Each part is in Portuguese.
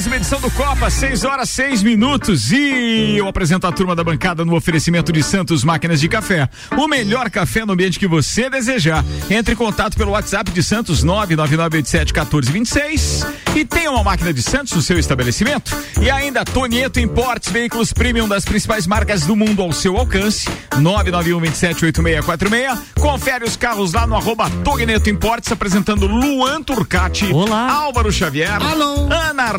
Mais uma edição do Copa, 6 horas 6 minutos. E eu apresento a turma da bancada no oferecimento de Santos Máquinas de Café. O melhor café no ambiente que você desejar. Entre em contato pelo WhatsApp de Santos 999871426 e tenha uma máquina de Santos no seu estabelecimento. E ainda Tonieto Importes, veículos premium das principais marcas do mundo ao seu alcance. 991278646. Confere os carros lá no arroba Tonieto Importes, apresentando Luan Turcati. Olá. Álvaro Xavier. Alô. Ana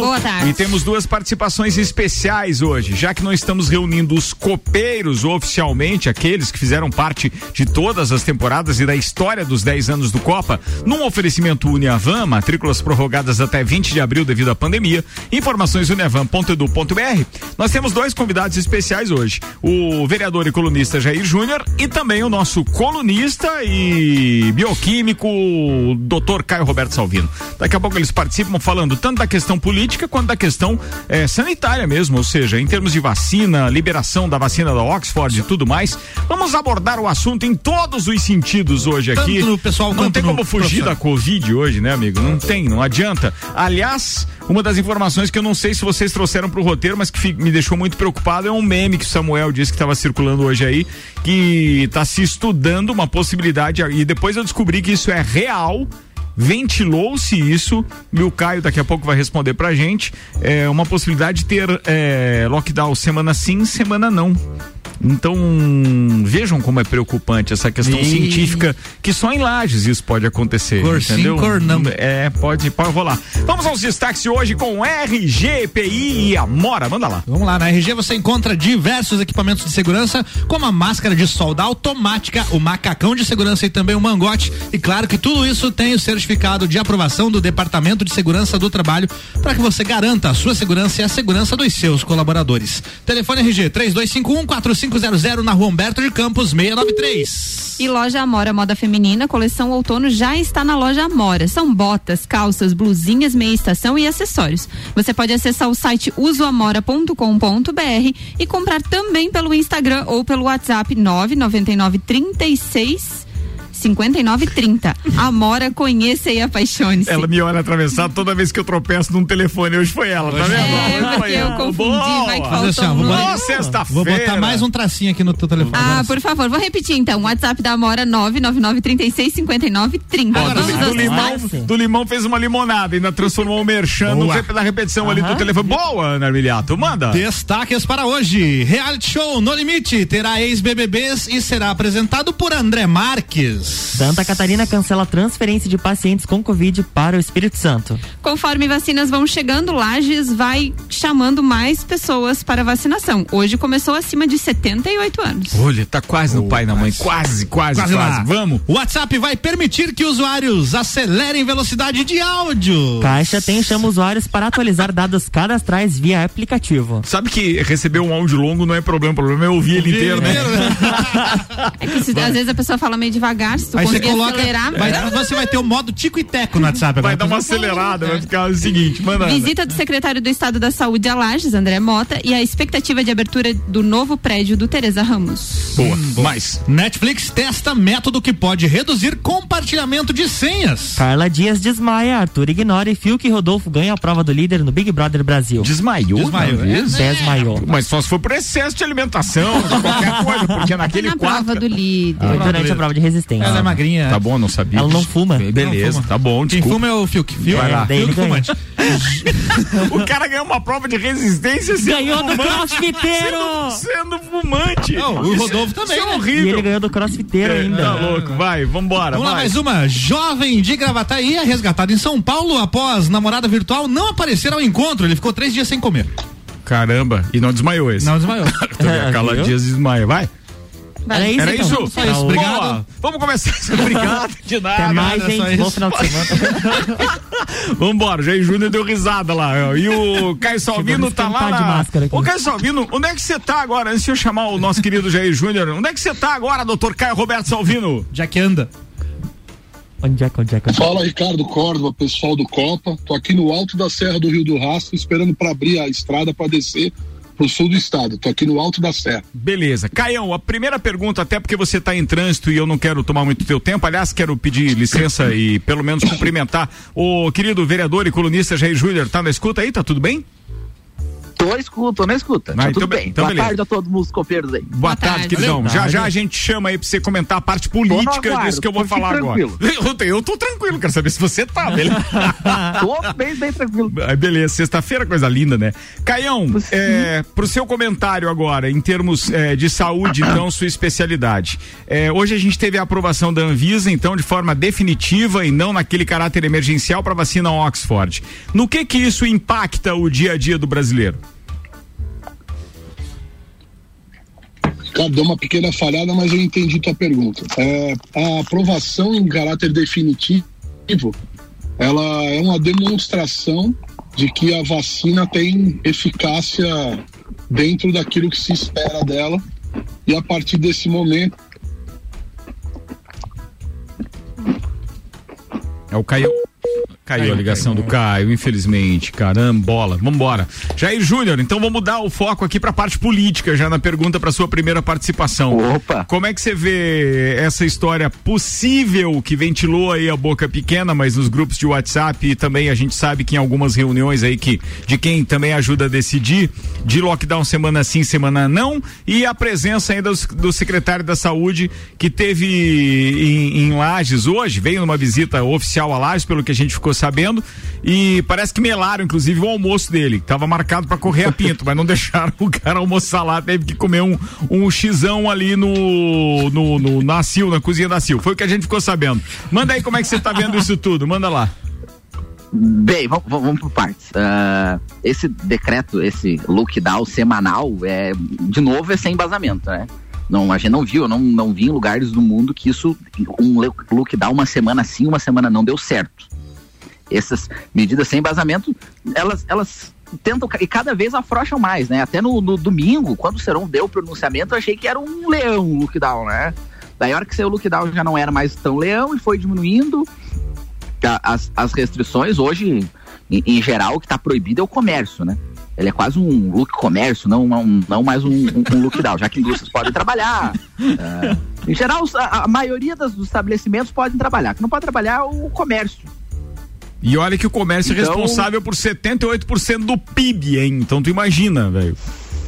Boa tarde. E temos duas participações especiais hoje, já que nós estamos reunindo os copeiros oficialmente, aqueles que fizeram parte de todas as temporadas e da história dos 10 anos do Copa, num oferecimento Uniavan, matrículas prorrogadas até 20 de abril devido à pandemia. Informações uniavan.edu.br. Nós temos dois convidados especiais hoje: o vereador e colunista Jair Júnior e também o nosso colunista e bioquímico, doutor Caio Roberto Salvino. Daqui a pouco eles participam falando tanto da questão política quanto da questão eh, sanitária mesmo, ou seja, em termos de vacina, liberação da vacina da Oxford e tudo mais. Vamos abordar o assunto em todos os sentidos hoje aqui. Tanto no pessoal não tem como fugir da Covid hoje, né, amigo? Não tem, não adianta. Aliás, uma das informações que eu não sei se vocês trouxeram pro roteiro, mas que me deixou muito preocupado é um meme que o Samuel disse que estava circulando hoje aí, que está se estudando uma possibilidade e depois eu descobri que isso é real. Ventilou-se isso, e o Caio daqui a pouco vai responder pra gente. É uma possibilidade de ter é, lockdown semana sim, semana não. Então, vejam como é preocupante essa questão E- científica, que só em lajes isso pode acontecer. Cor sim, entendeu? cor não. É, pode, pode rolar. Vamos aos destaques de hoje com RGPI e Amora. Manda lá. Vamos lá, na RG você encontra diversos equipamentos de segurança, como a máscara de solda automática, o macacão de segurança e também o mangote. E claro que tudo isso tem o certificado de aprovação do Departamento de Segurança do Trabalho para que você garanta a sua segurança e a segurança dos seus colaboradores. Telefone RG 3251 4500 na Rua Humberto de Campos 693. E loja Amora Moda Feminina, coleção outono já está na loja Amora. São botas, calças, blusinhas, meia estação e acessórios. Você pode acessar o site usoamora.com.br e comprar também pelo Instagram ou pelo WhatsApp 999 36 5930. Amora, conheça e apaixone-se. Ela me olha atravessado toda vez que eu tropeço num telefone. Hoje foi ela, tá vendo? É, foi eu ela. confundi, vai que Boa. Mas assim, faltou um vou. Boa sexta-feira. Vou botar mais um tracinho aqui no teu telefone. Ah, Agora por favor, vou repetir então. WhatsApp da Amora 999 36 59 30. Ó, do, Vamos do aos limão, do limão fez uma limonada, ainda transformou o merchan no Boa. na repetição ali do telefone. Boa, Ana Armiliato, manda. Destaques para hoje. Reality Show No Limite terá ex-BBBs e será apresentado por André Marques. Santa Catarina cancela a transferência de pacientes com Covid para o Espírito Santo. Conforme vacinas vão chegando, Lages vai chamando mais pessoas para vacinação. Hoje começou acima de 78 anos. Olha, tá quase no pai e na mãe. Quase, quase, quase. Quase. Vamos. O WhatsApp vai permitir que usuários acelerem velocidade de áudio. Caixa tem chama usuários para atualizar dados cadastrais via aplicativo. Sabe que receber um áudio longo não é problema, o problema é ouvir ele inteiro, né? É que se- às vezes a pessoa fala meio devagar, se tu Aí você coloca. acelerar. vai- você vai ter o modo tico e teco no WhatsApp Vai agora. dar uma acelerada, vai ficar o seguinte, manda. Visita do secretário do Estado da Saúde a Lages, André Mota, e a expectativa de abertura do novo prédio do Teresa Ramos. Boa, mais. Netflix testa método que pode reduzir compartilhamento de senhas. Carla Dias desmaia, Arthur ignora e Fiuk e Rodolfo ganham a prova do líder no Big Brother Brasil. Desmaiou, Desmaiou, é é? Desmaiou. Mas só se for por excesso de alimentação, de qualquer coisa, porque naquele Na quadro. prova do líder. Foi durante a prova de resistência. Ela é magrinha. Tá bom, não sabia. Ela não fuma. Beleza, Não fuma. tá bom, Quem desculpa. fuma é o Fiuk. Fiuk, Vai lá. Daí ele Fiuk fumante. O cara ganhou uma prova de resistência sendo Ganhou do fumante, crossfiteiro! Sendo, sendo fumante. Não, o Isso- Rodolfo também, Isso é né? E horrível. ele ganhou do crossfiteiro É, ainda. Tá louco, vai, vambora. Vamos lá, vai. mais uma. Jovem de Gravataí é resgatado em São Paulo após namorada virtual não aparecer ao encontro. Ele ficou três dias sem comer. Caramba, e não desmaiou esse. Não desmaiou. A Carla? Dias desmaia, vai. Era isso, Era então. isso? Só isso, Boa. obrigado. Vamos começar. Obrigado, de nada. Até mais, hein? Bom isso. final de semana. Vambora, Jair Júnior deu risada lá. E o Caio Salvino tá lá. de máscara aqui. Ô, Caio Salvino, onde é que você tá agora? Antes de eu chamar o nosso querido Jair Júnior, onde é que você tá agora, doutor Caio Roberto Salvino? Já que anda. Onde é, onde é, onde é? Fala Ricardo Córdoba, pessoal do Copa. Tô aqui no alto da Serra do Rio do Rastro, esperando para abrir a estrada para descer pro sul do estado. Tô aqui no alto da Serra. Beleza. Caião, a primeira pergunta, até porque você está em trânsito e eu não quero tomar muito teu tempo, aliás, quero pedir licença e pelo menos cumprimentar o querido vereador e colunista Jair Júnior, tá na escuta aí, tá tudo bem? Tô escuta, tô na escuta. Mas tá então tudo be- bem. então Boa beleza. tarde a todos os copeiros aí. Boa, tarde, tarde. queridão. Boa Já já a gente chama aí pra você comentar a parte política aguardo, disso que eu vou falar tranquilo. agora. Eu, tô- eu tô tranquilo, quero saber se você tá, beleza? Tô bem, bem tranquilo. Beleza, sexta-feira, coisa linda, né? Caião, é, pro seu comentário agora, em termos é, de saúde, então, sua especialidade. É, hoje a gente teve a aprovação da Anvisa, então, de forma definitiva e não naquele caráter emergencial para vacina Oxford. No que que isso impacta o dia a dia do brasileiro? Ricardo, deu uma pequena falhada, mas eu entendi tua pergunta. É, a aprovação em caráter definitivo, ela é uma demonstração de que a vacina tem eficácia dentro daquilo que se espera dela e a partir desse momento É o Caio. Caiu a ligação do Caio, infelizmente. Carambola. Vambora. Jair Júnior, então vamos dar o foco aqui pra parte política, já na pergunta pra sua primeira participação. Opa. Como é que você vê essa história possível que ventilou aí a boca pequena, mas nos grupos de WhatsApp e também a gente sabe que em algumas reuniões aí que de quem também ajuda a decidir, de lockdown semana sim, semana não, e a presença ainda do, do secretário da Saúde que teve em, em Lages hoje, veio numa visita oficial a Lages, pelo que a gente ficou sabendo, e parece que melaram inclusive o almoço dele, que tava marcado para correr a pinto, mas não deixaram o cara almoçar lá, teve que comer um, um xizão ali no, no, no na Sil, na cozinha da Sil. Foi o que a gente ficou sabendo. Manda aí como é que você tá vendo isso tudo, manda lá. Bem, vamos, vamos por partes. Ah, esse decreto, esse lockdown semanal, é, de novo, é sem embasamento, né? Não, a gente não viu, não, não vi em lugares do mundo que isso, um le- lockdown uma semana sim, uma semana não, deu certo. Essas medidas sem embasamento, elas, elas tentam, e cada vez afrouxam mais, né? Até no, no domingo, quando o Serão deu o pronunciamento, eu achei que era um leão o lockdown, né? Daí a hora que saiu o lockdown já não era mais tão leão e foi diminuindo, as, as restrições hoje, em, em geral, o que está proibido é o comércio, né? Ele é quase um look comércio, não, não, não mais um, um, um já que indústrias podem trabalhar. é, em geral, a, a maioria das- dos estabelecimentos podem trabalhar. O que não pode trabalhar é o comércio. E olha que o comércio é Então- responsável por 78% do PIB, hein? Então tu imagina, velho.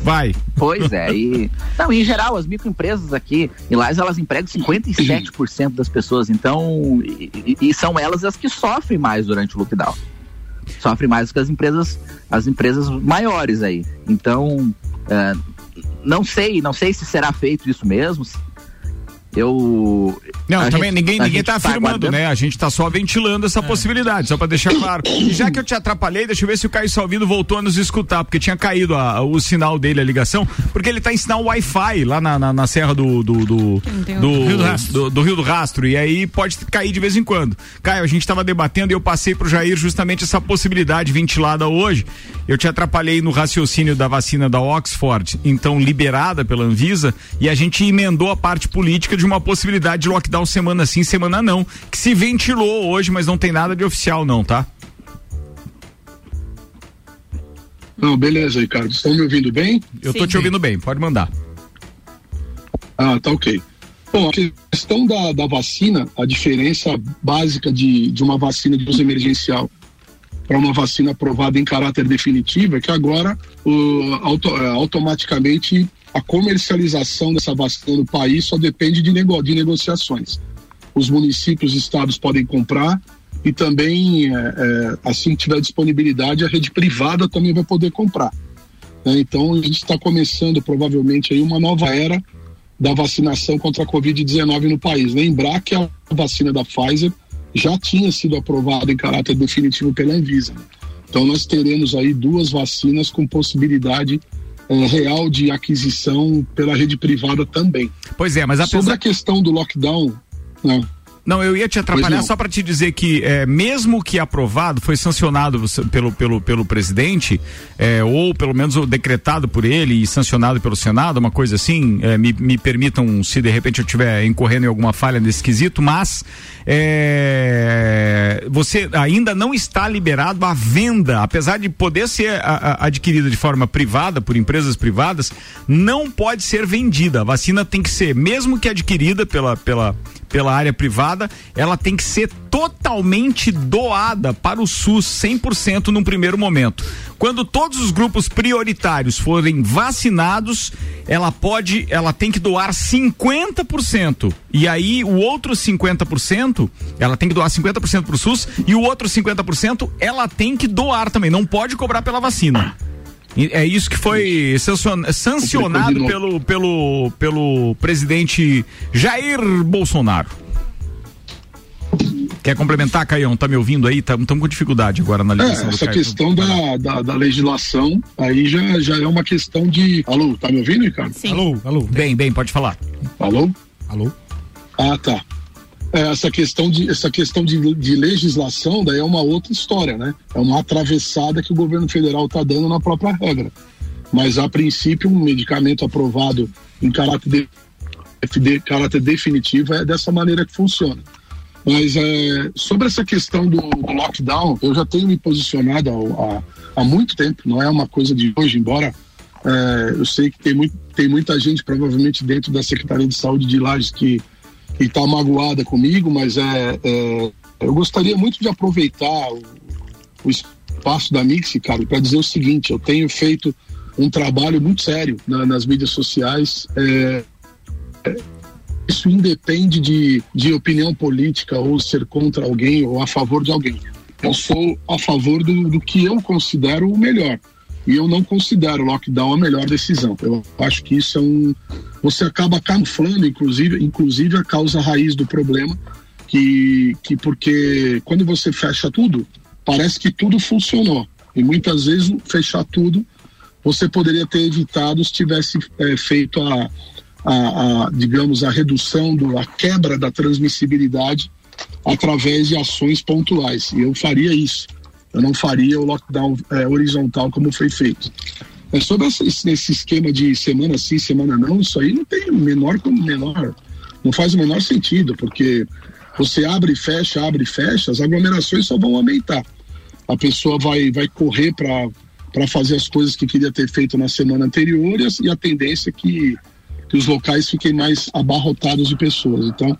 Vai. Pois é, e. Não, em geral, as microempresas aqui em Lages, elas empregam 57% das pessoas, então. E, e- são elas as que sofrem mais durante o lockdown. Sofrem mais do que as empresas, as empresas maiores aí. Então, é, não sei, não sei se será feito isso mesmo. Eu. Não, também gente- ninguém, ninguém gente tá afirmando, né? A gente tá só ventilando essa possibilidade, só pra deixar claro. E já que eu te atrapalhei, deixa eu ver se o Caio Salvino voltou a nos escutar, porque tinha caído a- o sinal dele, a ligação, porque ele tá em sinal Wi-Fi lá na, na, na serra do do, do, do, Rio do Rastro. do- do Rio do Rastro. E aí pode cair de vez em quando. Caio, a gente tava debatendo e eu passei pro Jair justamente essa possibilidade ventilada hoje. Eu te atrapalhei no raciocínio da vacina da Oxford, então liberada pela Anvisa, e a gente emendou a parte política de uma possibilidade de lockdown semana sim, semana não, que se ventilou hoje, mas não tem nada de oficial não, tá? Não, beleza, Ricardo. Estão me ouvindo bem? Eu tô Sim. te ouvindo bem, pode mandar. Ah, tá ok. Bom, a questão da, da vacina, a diferença básica de, de uma vacina de uso emergencial para uma vacina aprovada em caráter definitivo é que agora o, auto- eh, automaticamente a comercialização dessa vacina no país só depende de, nego, de negociações. Os municípios e estados podem comprar e também, eh, eh, assim que tiver disponibilidade, a rede privada também vai poder comprar. né? Então a gente está começando provavelmente aí uma nova era da vacinação contra a Covid-19 no país. Lembrar que a vacina da Pfizer já tinha sido aprovada em caráter definitivo pela Anvisa. Então nós teremos aí duas vacinas com possibilidade eh, real de aquisição pela rede privada também. Pois é, mas Sobre apesar a questão do lockdown, né? Não, eu ia te atrapalhar só para te dizer que, é, mesmo que aprovado, foi sancionado pelo, pelo, pelo presidente, é, ou pelo menos decretado por ele e sancionado pelo Senado, uma coisa assim, é, me, me permitam se de repente eu estiver incorrendo em alguma falha nesse quesito, mas é, você ainda não está liberado a venda, apesar de poder ser a, a, adquirida de forma privada, por empresas privadas, não pode ser vendida. A vacina tem que ser, mesmo que adquirida pela, pela, pela área privada, ela tem que ser totalmente doada para o SUS 100% num primeiro momento. Quando todos os grupos prioritários forem vacinados, ela pode, ela tem que doar 50%. E aí o outro 50%, ela tem que doar 50% para o SUS e o outro 50% ela tem que doar também, não pode cobrar pela vacina. É isso que foi sancionado pelo, pelo, pelo presidente Jair Bolsonaro. Quer complementar, Caião? Tá me ouvindo aí? Estamos com dificuldade agora na ligação. É, essa questão da, da, da, legislação aí já, já é uma questão de. Alô, tá me ouvindo, Ricardo? Sim. Alô, alô. Bem, bem, pode falar. Alô? Alô? Ah, tá. É, essa questão, de, essa questão de, de legislação daí é uma outra história, né? É uma atravessada que o governo federal está dando na própria regra. Mas, a princípio, um medicamento aprovado em caráter, de, caráter definitivo é dessa maneira que funciona. Mas é, sobre essa questão do, do, lockdown, eu já tenho me posicionado há, há, muito tempo, não é uma coisa de hoje, embora é, eu sei que tem, muito, tem muita gente, provavelmente dentro da Secretaria de Saúde de Lages, que está magoada comigo, mas é, é, eu gostaria muito de aproveitar o, o espaço da Mix, cara, para dizer o seguinte: eu tenho feito um trabalho muito sério na, nas mídias sociais. É, isso independe de, de opinião política ou ser contra alguém ou a favor de alguém. Eu sou a favor do, do que eu considero o melhor. E eu não considero o lockdown a melhor decisão. Eu acho que isso é um. Você acaba camuflando, inclusive, inclusive a causa raiz do problema, que, que porque quando você fecha tudo, parece que tudo funcionou. E muitas vezes fechar tudo você poderia ter evitado se tivesse é, feito a, a, a, digamos, a redução, do, a quebra da transmissibilidade através de ações pontuais. E eu faria isso. Eu não faria o lockdown é, horizontal como foi feito. É sobre esse, esse, esquema de semana sim, semana não, isso aí não tem menor como menor. Não faz o menor sentido, porque você abre e fecha, abre e fecha, as aglomerações só vão aumentar. A pessoa vai, vai correr para fazer as coisas que queria ter feito na semana anterior e a, tendência é que que os locais fiquem mais abarrotados de pessoas. Então,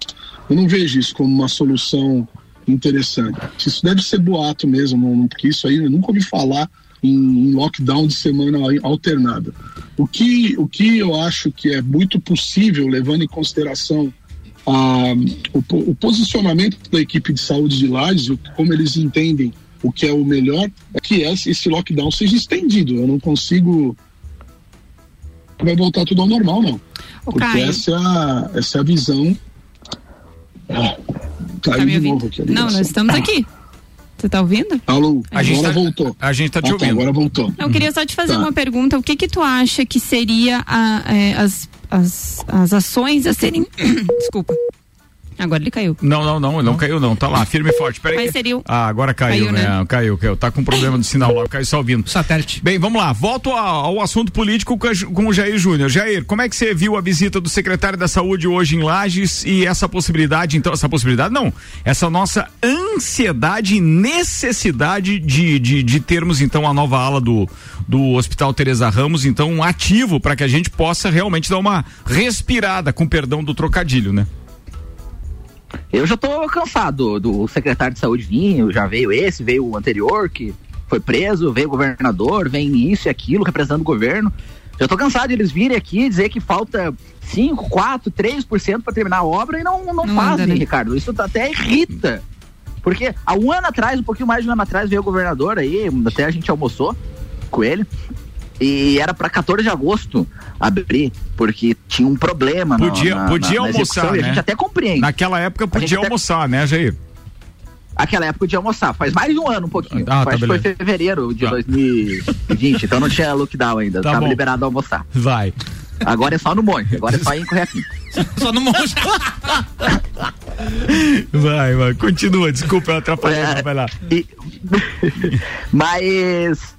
eu não vejo isso como uma solução interessante. Isso deve ser boato mesmo, porque isso aí eu nunca ouvi falar em, lockdown de semana alternada. O que, o que eu acho que é muito possível, levando em consideração a, o, o, posicionamento da equipe de saúde de Lages, como eles entendem o que é o melhor, é que esse lockdown seja estendido. Eu não consigo. Vai voltar tudo ao normal, não. O Porque Caio. essa é, a, essa é a visão. Ah, caiu Tá me de ouvindo? novo aqui. a Não, nós estamos aqui. Você tá ouvindo? Alô, A gente agora tá- voltou. a gente tá te Ah, ouvindo. agora voltou. Eu queria só te fazer Tá. uma pergunta. O que que tu acha que seria a- é, as, as, as ações a serem... Desculpa. Agora ele caiu. Não, não, não, não caiu não, tá lá, firme e forte. Peraí. Mas seria o- Ah, agora caiu, Caiu, né? né? Caiu, caiu. Tá com problema de sinal lá, caiu só ouvindo. Satélite. Bem, vamos lá. Volto ao, ao assunto político com, a Ju- com o Jair Júnior. Jair, como é que você viu a visita do secretário da Saúde hoje em Lages e essa possibilidade, então, essa possibilidade não, essa nossa ansiedade e necessidade de, de, de termos então a nova ala do, do Hospital Teresa Ramos, então um ativo para que a gente possa realmente dar uma respirada, com perdão do trocadilho, né? Eu já tô cansado do secretário de saúde vir, já veio esse, veio o anterior que foi preso, veio o governador, vem isso e aquilo representando o governo. Já tô cansado de eles virem aqui e dizer que falta 5, 4, 3% para terminar a obra e não, não, Não fazem, anda, né? Ricardo. Isso tá- até irrita. Porque há um ano atrás, um pouquinho mais de um ano atrás, veio o governador aí, até a gente almoçou com ele. E era para 14 de agosto abrir, porque tinha um problema na- Podia- na, podia na, na almoçar, e a né? gente até compreende. Naquela época podia até- almoçar, né, Jair? Aquela época de almoçar, faz mais de um ano um pouquinho. Ah, tá, Acho que foi fevereiro de Tá. 2020, então não tinha lookdown ainda, Tá tava bom. liberado a almoçar. Vai. Agora é só no monte, agora é só ir correr aqui. Só não monja. Vai, vai, continua, desculpa eu atrapalhei, É, vai lá. e- mas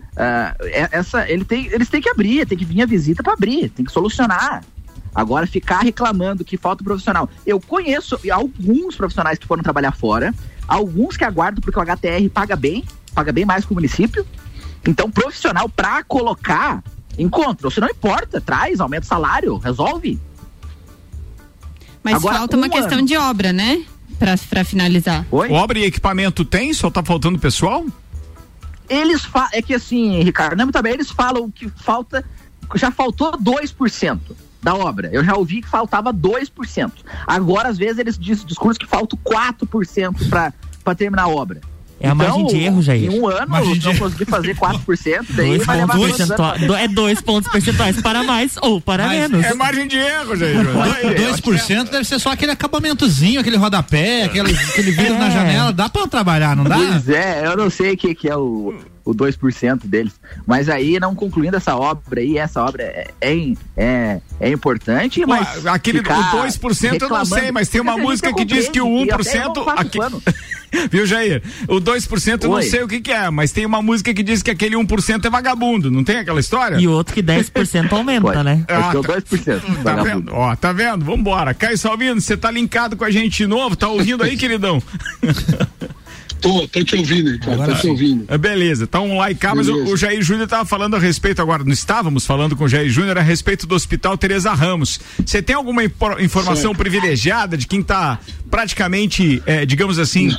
é- essa, ele tem, eles têm que abrir, tem que vir a visita para abrir, tem que solucionar. Agora ficar reclamando que falta profissional. Eu conheço alguns profissionais que foram trabalhar fora, alguns que aguardam porque o HTR paga bem, paga bem mais que o município. Então, profissional para colocar, encontra. Se não importa, traz, aumenta o salário, resolve. Mas Agora, falta uma um questão ano. de obra, né? Pra, pra finalizar. Oi? Obra e equipamento tem? Só tá faltando pessoal? Eles é que assim, Ricardo, não também eles falam que falta já faltou 2% da obra. Eu já ouvi que faltava 2%. Agora às vezes eles diz, discursam que falta 4% para para terminar a obra. É a margem de erro, Jair. Em um ano, Margem de não erro. conseguir fazer 4%, daí Dois vai levar dois É dois pontos percentuais para mais ou para Mas menos. É margem de erro, gente. Do- 2% deve ser só aquele acabamentozinho, aquele rodapé, aquele, aquele vidro É. na janela. Dá pra trabalhar, não dá? Pois é, eu não sei o que, que é o, o 2% deles. Mas aí, não concluindo essa obra aí, essa obra é, é, é, é importante, mas. Aquele ficar o 2% eu não sei, mas tem uma música que diz que o compreendo, e até 1%. eu faço Aqui... Viu, Jair? O 2% eu não sei o que, que é, mas tem uma música que diz que aquele 1% é vagabundo, não tem aquela história? E outro que 10% aumenta, Pode. né? Acho que é o tá. 2%. Tá vagabundo. vendo? Ó, tá vendo? Vambora. Caio Salvino, você tá linkado com a gente de novo? Tá ouvindo aí, queridão? Tô, tô te ouvindo, cara, Agora tô te ouvindo. É, Beleza, tá um like cá, mas o, o Jair Júnior tava falando a respeito agora, não estávamos falando com o Jair Júnior a respeito do Hospital Teresa Ramos. Você tem alguma informação Certo. privilegiada de quem tá praticamente, eh, digamos assim,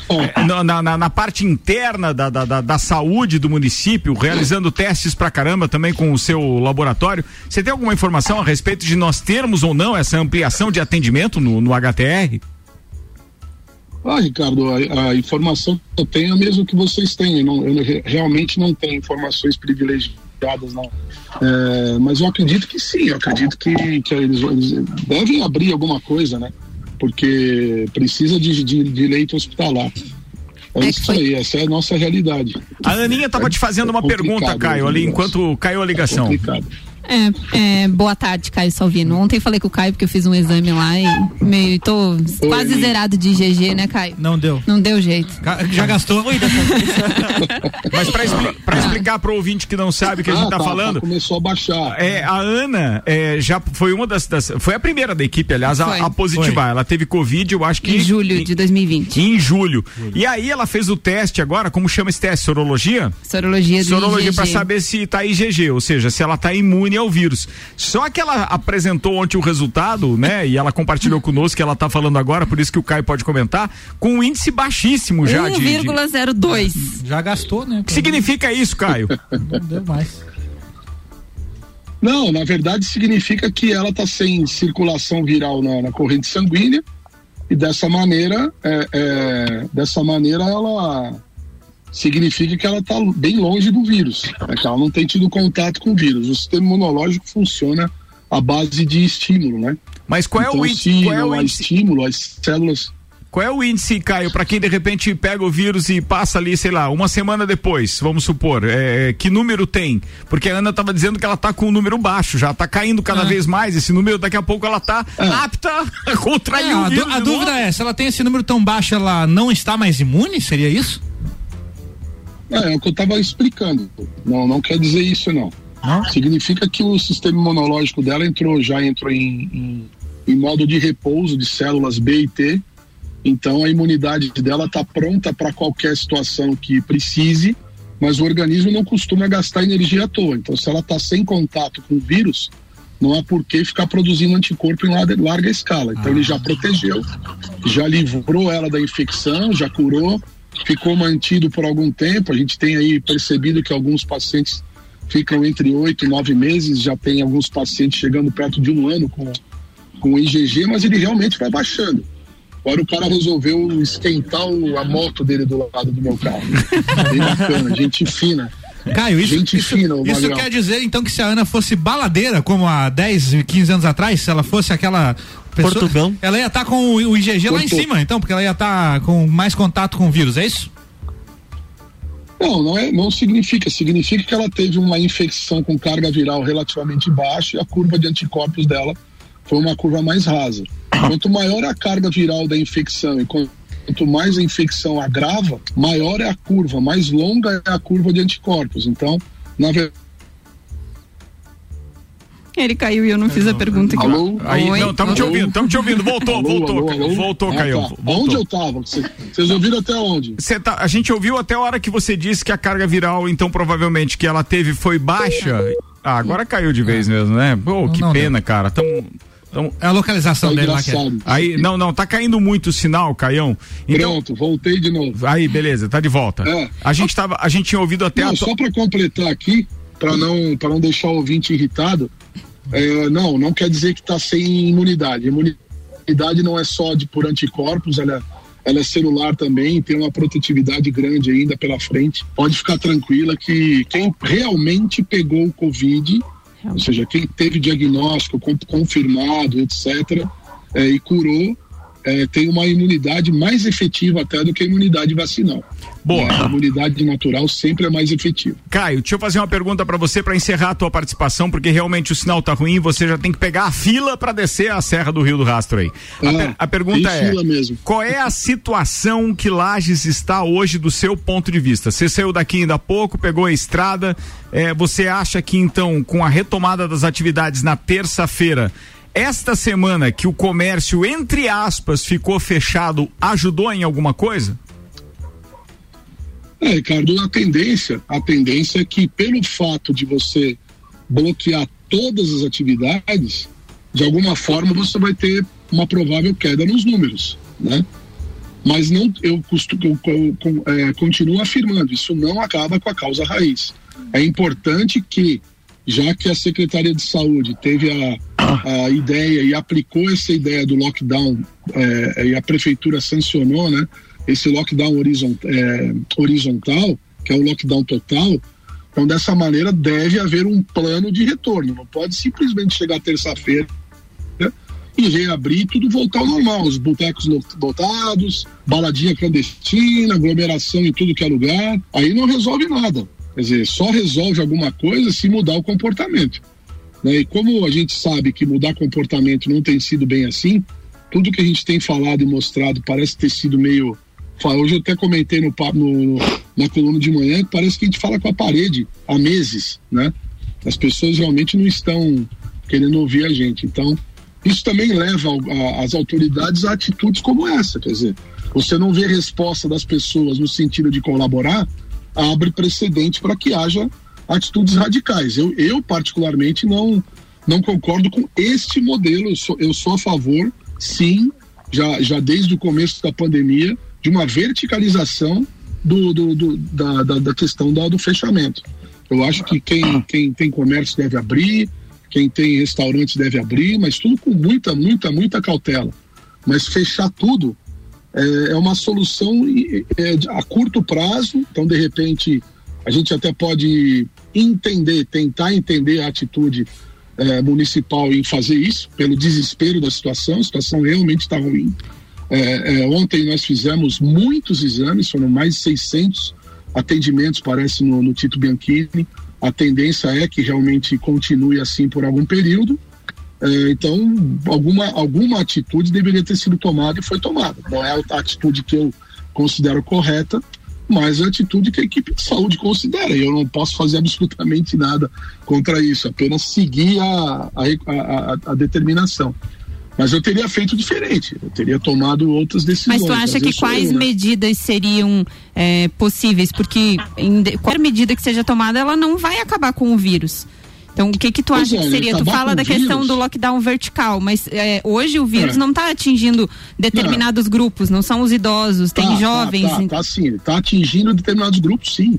na, na- na- na parte interna da, da, da- da saúde do município, realizando testes pra caramba também com o seu laboratório? Você tem alguma informação a respeito de nós termos ou não essa ampliação de atendimento no, no HTR? Ah, Ricardo, a, a informação que eu tenho é a mesma que vocês têm. Eu, não- eu re- realmente não tenho informações privilegiadas, não. É, mas eu acredito que sim, eu acredito que, que eles, eles devem abrir alguma coisa, né? Porque precisa de, de, de leito hospitalar. É, É isso foi- aí, essa é a nossa realidade. A Aninha tava te fazendo uma complicado, pergunta, Caio, ali né, enquanto caiu a ligação. Complicado. É, é, boa tarde, Caio Salvino. Ontem falei com o Caio porque eu fiz um exame lá e meio, tô quase Oi. zerado de GG, né, Caio? Não deu. Não deu jeito. Já gastou? Mas pra, expli pra explicar pro ouvinte que não sabe o que a gente Ah, tá, falando, Começou a baixar. é, a Ana é, já foi uma das, das- Foi a primeira da equipe, aliás, a, Foi. a positivar. Ela teve Covid, eu acho que. Em julho de 2020. Em julho. E aí ela fez o teste agora, como chama esse teste? Sorologia? Sorologia do Sorologia IgG. pra saber se tá IgG, ou seja, se ela tá imune ao vírus. Só que ela apresentou ontem o resultado, né? E ela compartilhou conosco que ela tá falando agora, por isso que o Caio pode comentar, com um índice baixíssimo já de. de... 1,02. Já gastou, né? O que significa isso, Caio? Não deu mais. Não, na verdade significa que ela está sem circulação viral na, na corrente sanguínea e dessa maneira, é, é, dessa maneira ela significa que ela está bem longe do vírus, né, que ela não tem tido contato com o vírus. O sistema imunológico funciona à base de estímulo, né? Mas qual é então, o se índice? Qual é o índice? estímulo, as células Qual é o índice, Caio, para quem de repente pega o vírus e passa ali, sei lá, uma semana depois, vamos supor, é, que número tem? Porque a Ana estava dizendo que ela tá com um número baixo, já tá caindo cada Ah. vez mais esse número, daqui a pouco ela tá apta a contrair É, o a, vírus. a de dúvida novo. é, se ela tem esse número tão baixo, ela não está mais imune? Seria isso? É, é o que eu estava explicando. Não, não quer dizer isso, não. Não? Significa que o sistema imunológico dela entrou, já entrou em, em, em modo de repouso de células B e T. Então a imunidade dela está pronta para qualquer situação que precise, mas o organismo não costuma gastar energia à toa. Então, se ela está sem contato com o vírus, não há por que ficar produzindo anticorpo em larga, larga escala. Então, ele já protegeu, já livrou ela da infecção, já curou, ficou mantido por algum tempo. A gente tem aí percebido que alguns pacientes ficam entre oito e nove meses, já tem alguns pacientes chegando perto de um ano com, com IgG, mas ele realmente vai baixando. Agora o cara resolveu esquentar o- a moto dele do lado do meu carro. Bem bacana, gente fina. Caio, isso, Gente isso, fina, isso quer dizer então que se a Ana fosse baladeira, como há 10, 15 anos atrás, se ela fosse aquela. Pessoa, Portugão. Ela ia estar com o IgG lá em cima, então, porque ela ia estar com mais contato com o vírus, é isso? Não, não, é, não significa. Significa que ela teve uma infecção com carga viral relativamente baixa e a curva de anticorpos dela foi uma curva mais rasa. Quanto maior a carga viral da infecção e quanto mais a infecção agrava, maior é a curva, mais longa é a curva de anticorpos. Então, na verdade, Ele caiu e eu não fiz a pergunta aqui. Alô? Aí, Oi? não, estamos te ouvindo, estamos te ouvindo. Voltou, Alô, voltou, alô, Caio. alô? voltou, Ah, Caio. tá. voltou. Onde eu tava? Cê- Vocês ouviram até onde? Cê tá- a gente ouviu até a hora que você disse que a carga viral, então provavelmente que ela teve foi baixa. Ah, agora caiu de vez mesmo, né? Pô, que não pena, cara. Tamo, tamo- É a localização Tá dele lá que é. Aí, não, não, tá caindo muito o sinal, Caião. Então, Pronto, voltei de novo. aí, beleza, tá de volta. É. A gente tava, a gente tinha ouvido até Não, a só para completar aqui, para não, pra não deixar o ouvinte irritado, é, não, não quer dizer que está sem imunidade. Imunidade não é só de por anticorpos, ela, ela é celular também, tem uma protetividade grande ainda pela frente. Pode ficar tranquila que quem realmente pegou o Covid, ou seja, quem teve diagnóstico con- confirmado, etc., é, e curou, é, tem uma imunidade mais efetiva até do que a imunidade vacinal. Boa. A imunidade natural sempre é mais efetiva. Caio, deixa eu fazer uma pergunta pra você pra encerrar a tua participação, porque realmente o sinal tá ruim, você já tem que pegar a fila pra descer a Serra do Rio do Rastro aí. A, Ah, per- a pergunta é: qual é a situação que Lages está hoje do seu ponto de vista? Você saiu daqui ainda há pouco, pegou a estrada, é, você acha que então, com a retomada das atividades na terça-feira, esta semana que o comércio, entre aspas, ficou fechado, ajudou em alguma coisa? É, Ricardo, a tendência, a tendência é que pelo fato de você bloquear todas as atividades, de alguma forma você vai ter uma provável queda nos números, né? Mas não, eu, eu, eu, é, continuo afirmando, isso não acaba com a causa raiz. É importante que, já que a Secretaria de Saúde teve a, a ideia e aplicou essa ideia do lockdown é, e a prefeitura sancionou, né? Esse lockdown horizont, é, horizontal, que é o lockdown total, então dessa maneira deve haver um plano de retorno. Não pode simplesmente chegar terça-feira né, e reabrir tudo voltar ao normal. Os botecos lotados, baladinha clandestina, aglomeração em tudo que é lugar. Aí não resolve nada. Quer dizer, só resolve alguma coisa se mudar o comportamento. Né? E como a gente sabe que mudar comportamento não tem sido bem assim, tudo que a gente tem falado e mostrado parece ter sido meio. Hoje eu até comentei no, no, na coluna de manhã que parece que a gente fala com a parede há meses, né? As pessoas realmente não estão querendo ouvir a gente. Então, isso também leva as autoridades a atitudes como essa. Quer dizer, você não vê resposta das pessoas no sentido de colaborar, abre precedente para que haja atitudes radicais. Eu, eu particularmente, não, não concordo com este modelo. Eu sou, eu sou a favor, sim, já, já desde o começo da pandemia, de uma verticalização do, do, do da, da, da, questão da, do fechamento. Eu acho que quem, quem tem comércio deve abrir, quem tem restaurantes deve abrir, mas tudo com muita, muita, muita cautela. Mas fechar tudo é, é uma solução é, a curto prazo, então de repente a gente até pode entender, tentar entender a atitude é, municipal em fazer isso, pelo desespero da situação, a situação realmente está ruim. Ontem nós fizemos muitos exames, foram mais de 600 atendimentos, parece, no, no Tito Bianchini. A tendência é que realmente continue assim por algum período. É, então, alguma, alguma atitude deveria ter sido tomada e foi tomada. Não é a atitude que eu considero correta, mas a atitude que a equipe de saúde considera. E eu não posso fazer absolutamente nada contra isso, apenas seguir a, a, a, a determinação. Mas eu teria feito diferente, eu teria tomado outras decisões. Mas tu acha que quais eu, né? medidas seriam é, possíveis? Porque em, qualquer medida que seja tomada, ela não vai acabar com o vírus. Então, o que que tu pois acha é, que seria? Tu fala da questão vírus. do lockdown vertical, mas é, hoje o vírus é. não está atingindo determinados não. grupos, não são os idosos, tá, tem jovens. Tá, tá, tá sim, está atingindo determinados grupos, sim.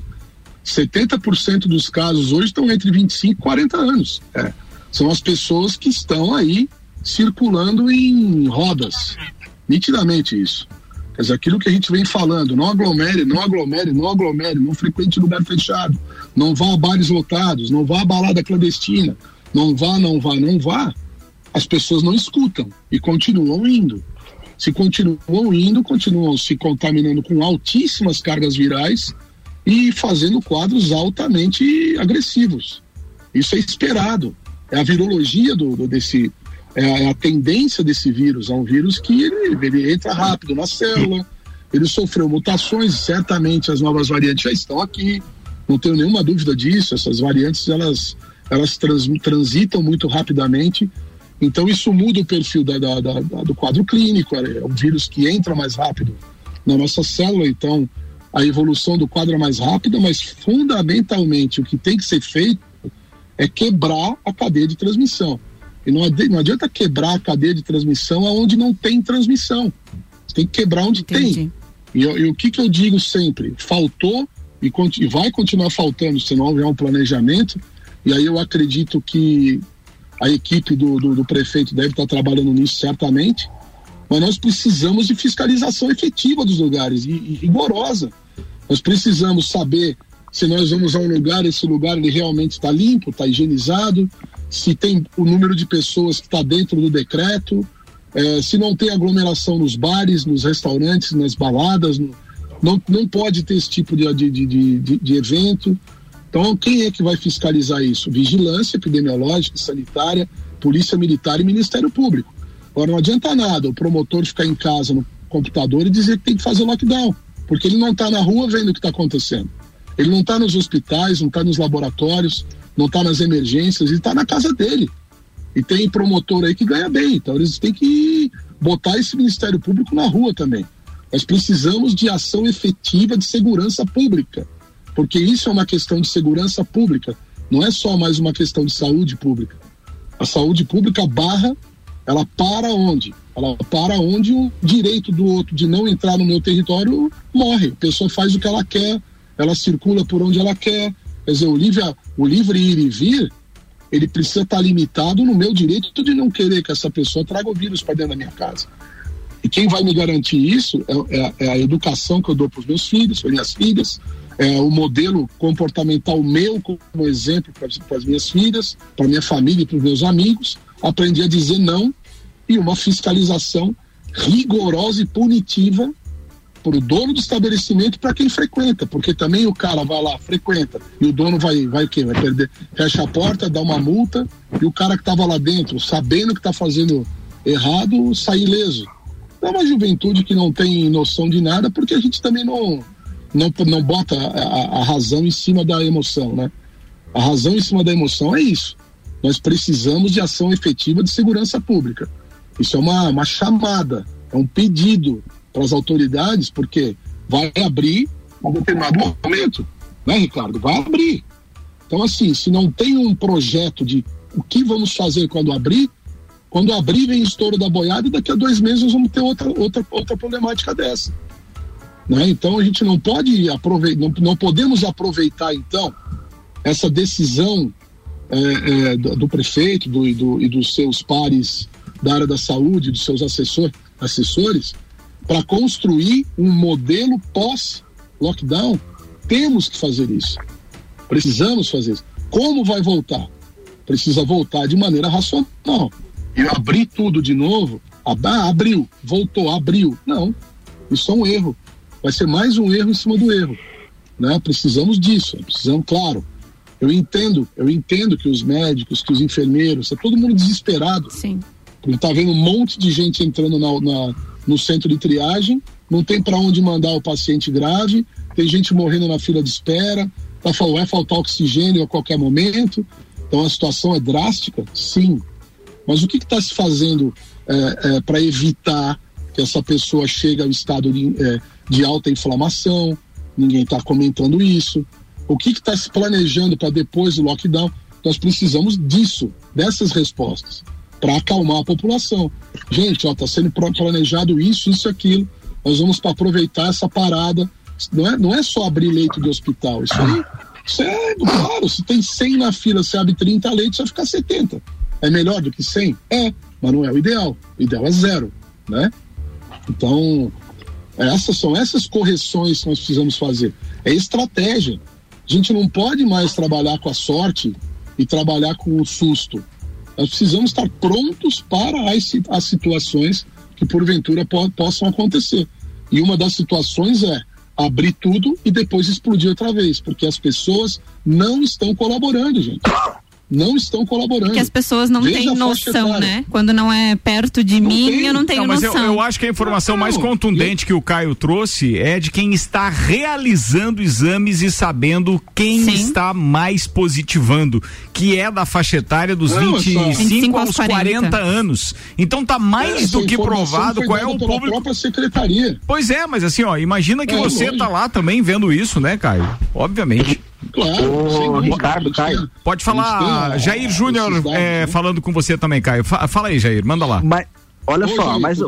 70% dos casos hoje estão entre 25 e 40 anos. É. São as pessoas que estão aí circulando em rodas. Nitidamente isso. Quer dizer, aquilo que a gente vem falando, não aglomere, não aglomere, não aglomere, não frequente lugar fechado, não vá a bares lotados, não vá a balada clandestina, não vá, não vá, não vá, as pessoas não escutam e continuam indo. Se continuam indo, continuam se contaminando com altíssimas cargas virais e fazendo quadros altamente agressivos. Isso é esperado. É a virologia do, do desse, é a, é a tendência desse vírus. É um vírus que ele, ele entra rápido na célula, ele sofreu mutações, certamente as novas variantes já estão aqui, não tenho nenhuma dúvida disso. Essas variantes elas, elas trans, transitam muito rapidamente, então isso muda o perfil da, da, da, do quadro clínico. É um vírus que entra mais rápido na nossa célula, então a evolução do quadro é mais rápida, mas fundamentalmente o que tem que ser feito é quebrar a cadeia de transmissão. E não adianta, não adianta quebrar a cadeia de transmissão aonde não tem transmissão. Você tem que quebrar onde Entendi. tem. E, e, o que, que eu digo sempre? Faltou e, e vai continuar faltando se não houver um planejamento. E aí eu acredito que a equipe do, do, do prefeito deve estar trabalhando nisso certamente. Mas nós precisamos de fiscalização efetiva dos lugares e, e rigorosa. Nós precisamos saber se nós vamos a um lugar, esse lugar ele realmente está limpo, está higienizado, se tem o número de pessoas que está dentro do decreto, é, se não tem aglomeração nos bares, nos restaurantes, nas baladas, não, não pode ter esse tipo de, de, de, de, de evento. Então, quem é que vai fiscalizar isso? Vigilância epidemiológica, sanitária, Polícia Militar e Ministério Público. Agora, não adianta nada o promotor ficar em casa no computador e dizer que tem que fazer lockdown, porque ele não está na rua vendo o que está acontecendo. Ele não está nos hospitais, não está nos laboratórios, não está nas emergências, ele está na casa dele. E tem promotor aí que ganha bem, então eles têm que botar esse Ministério Público na rua também. Nós precisamos de ação efetiva de segurança pública, porque isso é uma questão de segurança pública, não é só mais uma questão de saúde pública. A saúde pública barra, ela para onde? Ela para onde o direito do outro de não entrar no meu território morre. A pessoa faz o que ela quer, ela circula por onde ela quer. Quer dizer, o livre, o livre ir e vir, ele precisa estar limitado no meu direito de não querer que essa pessoa traga o vírus para dentro da minha casa. E quem vai me garantir isso é, é, é a educação que eu dou para os meus filhos, para minhas filhas, é o modelo comportamental meu como exemplo para as minhas filhas, para minha família e para os meus amigos. Aprendi a dizer não e uma fiscalização rigorosa e punitiva para o dono do estabelecimento para quem frequenta, porque também o cara vai lá, frequenta, e o dono vai, vai o quê? Vai perder, fecha a porta, dá uma multa, e o cara que estava lá dentro, sabendo que está fazendo errado, sai ileso. É uma juventude que não tem noção de nada, porque a gente também não, não, não bota a, a razão em cima da emoção, né? A razão em cima da emoção é isso. Nós precisamos de ação efetiva de segurança pública. Isso é uma, uma chamada, é um pedido para as autoridades, porque vai abrir a determinado momento, né, Ricardo? Vai abrir. Então, assim, se não tem um projeto de o que vamos fazer quando abrir, quando abrir vem estouro da boiada e daqui a dois meses nós vamos ter outra, outra, outra problemática dessa. Né? Então a gente não pode aproveitar, não, não podemos aproveitar então essa decisão é, é, do, do, prefeito do, do, e dos seus pares da área da saúde, dos seus assessor, assessores, para construir um modelo pós-lockdown. Temos que fazer isso. Precisamos fazer isso. Como vai voltar? Precisa voltar de maneira racional e abrir tudo de novo, ah, abriu, voltou, abriu. Não, isso é um erro. Vai ser mais um erro em cima do erro. Né? Precisamos disso, precisamos, claro. Eu entendo, eu entendo que os médicos, que os enfermeiros, está todo mundo desesperado. Sim. Porque tá vendo um monte de gente entrando na, na no centro de triagem, não tem para onde mandar o paciente grave, tem gente morrendo na fila de espera, tá, vai faltar oxigênio a qualquer momento. Então a situação é drástica, sim. Mas o que está se fazendo é, é, para evitar que essa pessoa chegue ao estado de, é, de alta inflamação? Ninguém está comentando isso. O que está se planejando para depois do lockdown? Nós precisamos disso, dessas respostas, para acalmar a população. Gente, está sendo planejado isso, isso, aquilo. Nós vamos para aproveitar essa parada. Não é, não é só abrir leito de hospital. Isso aí, isso é claro. Se tem 100 na fila, você abre 30 leitos, vai ficar 70. É melhor do que 100? É, mas não é o ideal. O ideal é zero, né? Então, essas são essas correções que nós precisamos fazer. É estratégia. A gente não pode mais trabalhar com a sorte e trabalhar com o susto. Nós precisamos estar prontos para as, as situações que porventura po possam acontecer. E uma das situações é abrir tudo e depois explodir outra vez, porque as pessoas não estão colaborando, gente. Não estão colaborando. Que as pessoas não Veja têm noção, né? Quando não é perto de Não mim, tem. eu não tenho Não, mas eu, noção. eu acho que a informação Não, mais contundente que o Caio trouxe é de quem está realizando exames e sabendo quem Sim. está mais positivando, que é da faixa etária dos Não, é só- 25 25 aos aos 40. 40 anos. Então tá mais Essa do que provado qual é o público. própria secretaria. Pois é, mas assim, ó, imagina que É, você lógico. tá lá também vendo isso, né, Caio? Obviamente. Claro. Ricardo, Caio. Pode falar, Jair Júnior é, né? falando com você também, Caio. Fa- fala aí, Jair, manda lá. Mas, olha Oi, só, Jair, mas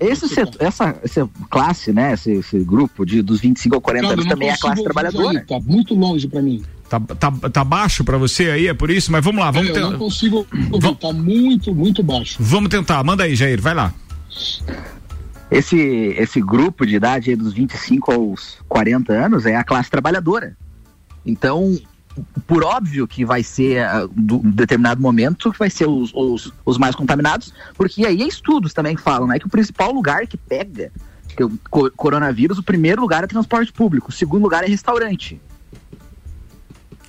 esse setor, essa, essa classe, né, esse, esse grupo de, dos 25 ao 40 Cara, eu anos também é a classe trabalhadora. Jair, Tá muito longe pra mim. Tá, tá, tá baixo pra você aí, é por isso? Mas vamos lá, vamos, É, eu ten- não consigo ouvir, tá muito, muito baixo. vamos tentar. Manda aí, Jair, vai lá. Esse, esse grupo de idade aí dos 25 aos 40 anos é a classe trabalhadora. Então, por óbvio que vai ser, ah, do- em determinado momento, que vai ser os, os, os mais contaminados, porque aí estudos também falam, né, que o principal lugar que pega que o co- coronavírus, o primeiro lugar é transporte público, o segundo lugar é restaurante.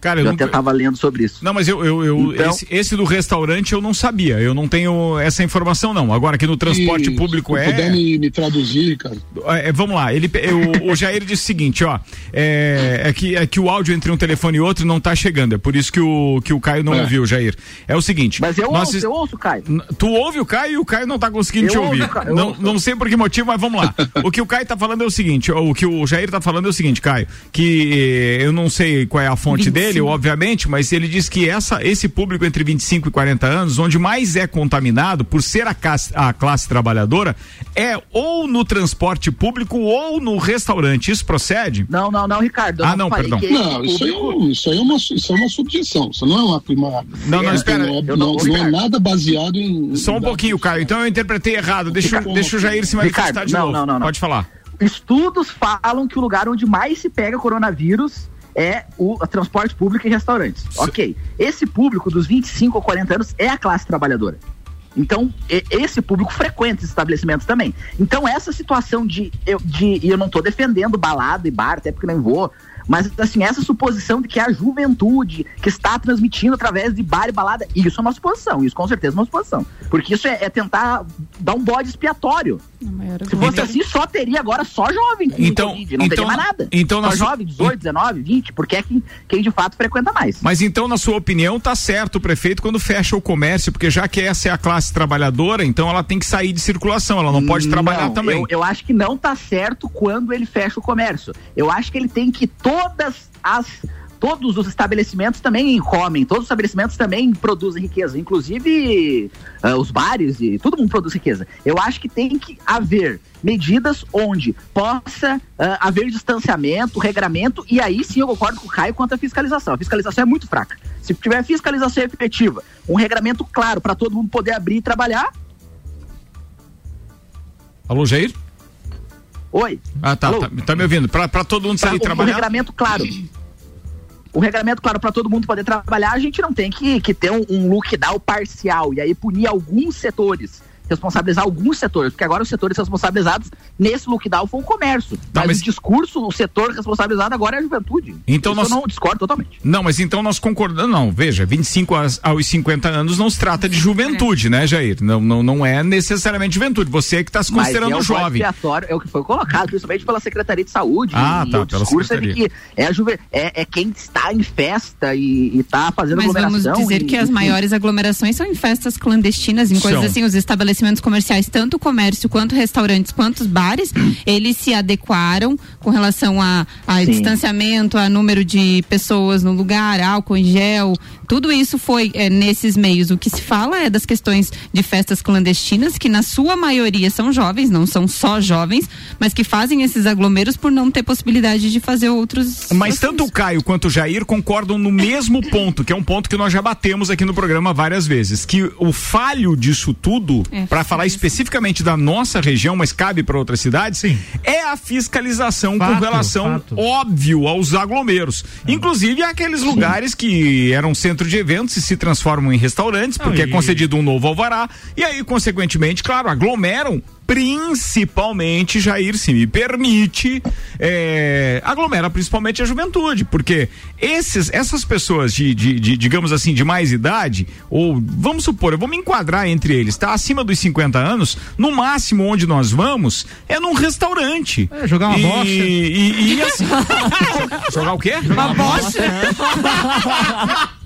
Cara, Eu, eu até nunca... estava lendo sobre isso. Não, mas eu, eu, eu- Então- esse, esse do restaurante eu não sabia. Eu não tenho essa informação, não. Agora aqui no transporte E, público se é. puder me, me traduzir, Ricardo. É, vamos lá, ele, eu- o Jair disse o seguinte, ó, é, é que, é que o áudio entre um telefone e outro não tá chegando, é por isso que o, que o Caio não É. ouviu, Jair. É o seguinte, Mas eu nós ouço, eu ouço, Caio. N- Tu ouve o Caio e o Caio não tá conseguindo Eu te ouço, ouvir. Caio, eu não, ouço. não sei por que motivo, mas vamos lá. o que o Caio tá falando é o seguinte, o que o Jair tá falando é o seguinte, Caio, que eh, eu não sei qual é a fonte 25. Dele, obviamente, mas ele diz que essa, esse público entre 25 e 40 anos, onde mais é contaminado, por ser a classe, a classe trabalhadora, é ou no transporte público ou no restaurante. Isso procede? Não, não, não, Ricardo. Ah, não, falei perdão. Não, isso aí, é, público- isso aí é uma, isso é uma subjeção. Isso não é uma. uma Não, não, é, espera, Não, eu não, não- não é nada baseado em. Só um pouquinho. Caio. Então eu interpretei errado. Deixa, Ricardo, deixa o Jair se manifestar Ricardo, de não, novo. não, não, não. Pode falar. Estudos falam que o lugar onde mais se pega coronavírus é o transporte público e restaurantes. Ok. Esse público dos 25 ou 40 anos é a classe trabalhadora. Então, esse público frequenta esses estabelecimentos também. Então, essa situação de. Eu, de, e eu não estou defendendo balada e bar, até porque nem vou. Mas, assim, essa suposição de que é a juventude que está transmitindo através de bar e balada, isso é uma suposição. Isso com certeza é uma suposição. Porque isso é, é tentar dar um bode expiatório. Se fosse Então- assim, só teria agora só jovem Então- Covid, não então- teria mais nada. então só na su- jovem, 18, 19, 20, porque é quem, quem de fato frequenta mais. Mas então, na sua opinião, tá certo o prefeito quando fecha o comércio, porque já que essa é a classe trabalhadora, então ela tem que sair de circulação, ela não pode trabalhar Não, também. Eu, eu acho que não tá certo quando ele fecha o comércio. Eu acho que ele tem que todas as todos os estabelecimentos também comem, todos os estabelecimentos também produzem riqueza, inclusive ah, os bares e todo mundo produz riqueza. Eu acho que tem que haver medidas onde possa ah, haver distanciamento, regramento, e aí sim eu concordo com o Caio quanto à fiscalização. A fiscalização é muito fraca. Se tiver fiscalização efetiva, um regramento claro para todo mundo poder abrir e trabalhar, Alô, Jair? Oi. Ah, tá, tá, tá me ouvindo. Pra, pra todo mundo sair o, o regramento claro. O regramento claro para todo mundo poder trabalhar, a gente não tem que, que ter um, um lockdown parcial e aí punir alguns setores, responsabilizar alguns setores, porque agora os setores responsabilizados nesse lockdown foi o comércio. Tá, mas, mas- o discurso, o setor responsabilizado agora é a juventude. Então Isso nós- eu não discordo totalmente. Não, mas então nós concordamos. Não, veja, 25 aos, aos 50 anos não se trata de juventude, né, Jair? Não, não, não é necessariamente juventude. Você que está se Mas considerando é o bode jovem. é o que foi colocado, principalmente pela Secretaria de Saúde. Ah, e tá, o pela discurso é de Secretaria. que é, a juve, é, é quem está em festa e está fazendo Mas vamos aglomeração. dizer e- que as enfim. maiores aglomerações são em festas clandestinas, em coisas São. assim, os estabelecimentos comerciais, tanto o comércio quanto restaurantes, quanto os bares, eles se adequaram com relação a, a Sim. distanciamento, a número de pessoas no lugar, álcool em gel, tudo isso foi eh, nesses meios. O que se fala é das questões de festas clandestinas, que na sua maioria são jovens, não são só jovens, mas que fazem esses aglomeros por não ter possibilidade de fazer outros. Mas tanto o Caio quanto o Jair concordam no mesmo ponto, que é um ponto que nós já batemos aqui no programa várias vezes, que o falho disso tudo, É, para falar especificamente da nossa região, mas cabe para outras cidades, é a fiscalização com Fato, relação fato. óbvio aos aglomeros. Inclusive aqueles lugares que eram centro de eventos e se transformam em restaurantes, Não, porque é e- concedido um novo alvará, e aí, consequentemente, claro, aglomeram principalmente, Jair, se me permite, é, aglomera principalmente a juventude, porque esses, essas pessoas de, de, de, digamos assim, de mais idade, ou vamos supor, eu vou me enquadrar entre eles, tá acima dos 50 anos, no máximo onde nós vamos é num restaurante. É, jogar uma e, bocha. E, e, e assim, jogar o quê? Uma bocha?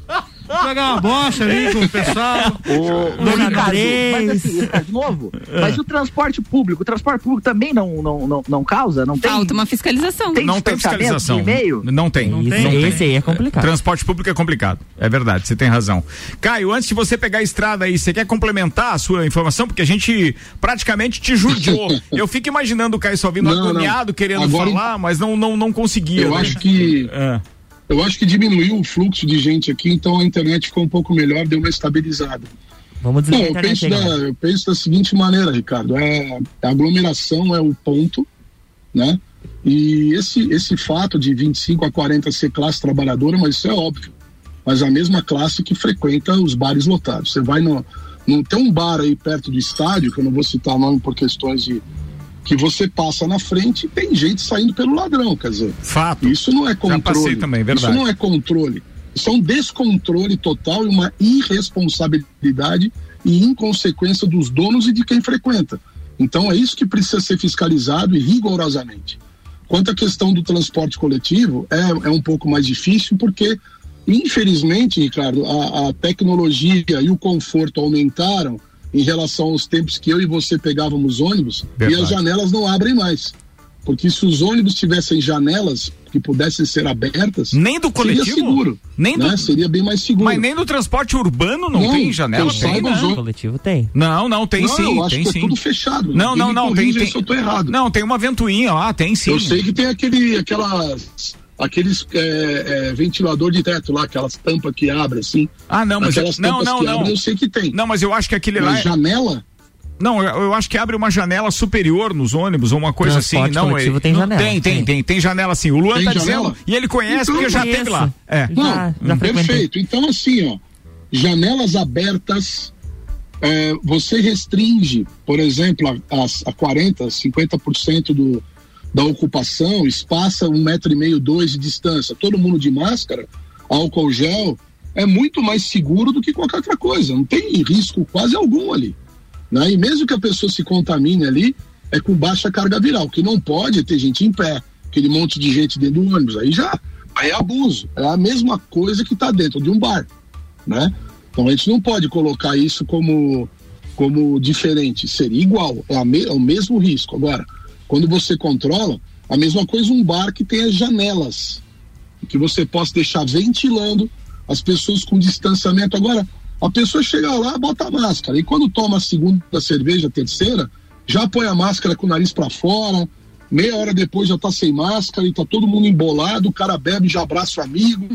Jogar uma bocha ali com o pessoal. Ricardo, Três. mas assim, Ricardo, novo, mas e o transporte público? O transporte público também não, não, não, não causa? Não tem? Falta uma fiscalização. Tem não tem fiscalização. e-mail? Não tem. Não Esse, tem. esse aí é complicado. Transporte público é complicado. É verdade, você tem razão. Caio, antes de você pegar a estrada aí, você quer complementar a sua informação? Porque a gente praticamente te judiou. Eu fico imaginando o Caio só vindo Não, não. agoniado, querendo Agora- falar, mas não, não, não conseguia. Eu né? acho que É. eu acho que diminuiu o fluxo de gente aqui, então a internet ficou um pouco melhor, deu uma estabilizada. Vamos Não, eu penso, aí, da, eu penso da seguinte maneira, Ricardo, é a aglomeração é o ponto, né? E esse esse fato de 25 a 40 ser classe trabalhadora, mas isso é óbvio. Mas a mesma classe que frequenta os bares lotados. Você vai no, no tem um bar aí perto do estádio, que eu não vou citar o nome por questões de que você passa na frente e tem gente saindo pelo ladrão, quer dizer. Fato. Isso não é controle. também, verdade. Isso não é controle. Isso é um descontrole total e uma irresponsabilidade e inconsequência dos donos e de quem frequenta. Então é isso que precisa ser fiscalizado e rigorosamente. Quanto à questão do transporte coletivo, é, é um pouco mais difícil porque, infelizmente, Ricardo, a, a tecnologia e o conforto aumentaram em relação aos tempos que eu e você pegávamos ônibus e Verdade. as janelas não abrem mais. Porque se os ônibus tivessem janelas que pudessem ser abertas, Nem do coletivo? seria seguro. Nem né? do- Seria bem mais seguro. Mas nem no transporte urbano não, Não, tem janela? Tem, saiba, né? coletivo tem. Não, não, tem não, sim. eu acho tem que sim. é tudo fechado. Não, não, me não, tem, tem. se eu tô errado. Não, tem uma ventoinha lá, tem sim. Eu sei que tem aquele, aquelas, aqueles é, é, ventilador de teto lá, aquelas tampas que abrem assim. Ah, não, mas aquelas não, tampas não, que não. abrem, eu sei que tem. Não, mas eu acho que aquele lá. Mas é- janela? Não, eu, eu acho que abre uma janela superior nos ônibus ou uma coisa Transporte assim. Não, ele- tem não, janela, Tem, tem, tem. tem, tem janela assim. O Luan Tem tá janela? dizendo e ele conhece Então, porque já conheço. teve lá. É. Não, Já- já frequentei. perfeito. Então, assim, ó, janelas abertas, é, você restringe, por exemplo, a, as- a 40%, 50% do, da ocupação, espaça um metro e meio, dois de distância, todo mundo de máscara, álcool gel, é muito mais seguro do que qualquer outra coisa. Não tem risco quase algum ali. Né? E mesmo que a pessoa se contamine ali, é com baixa carga viral. Que não pode é ter gente em pé, aquele monte de gente dentro do ônibus. Aí já aí é abuso. É a mesma coisa que está dentro de um bar. Né? Então a gente não pode colocar isso como, como diferente. Seria igual, é, me- é o mesmo risco. Agora, quando você controla, a mesma coisa um bar que tem as janelas, que você possa deixar ventilando as pessoas com distanciamento. Agora, a pessoa chega lá, bota a máscara, e quando toma a segunda cerveja, a terceira, já põe a máscara com o nariz para fora, meia hora depois já tá sem máscara e tá todo mundo embolado, o cara bebe, já abraça o amigo,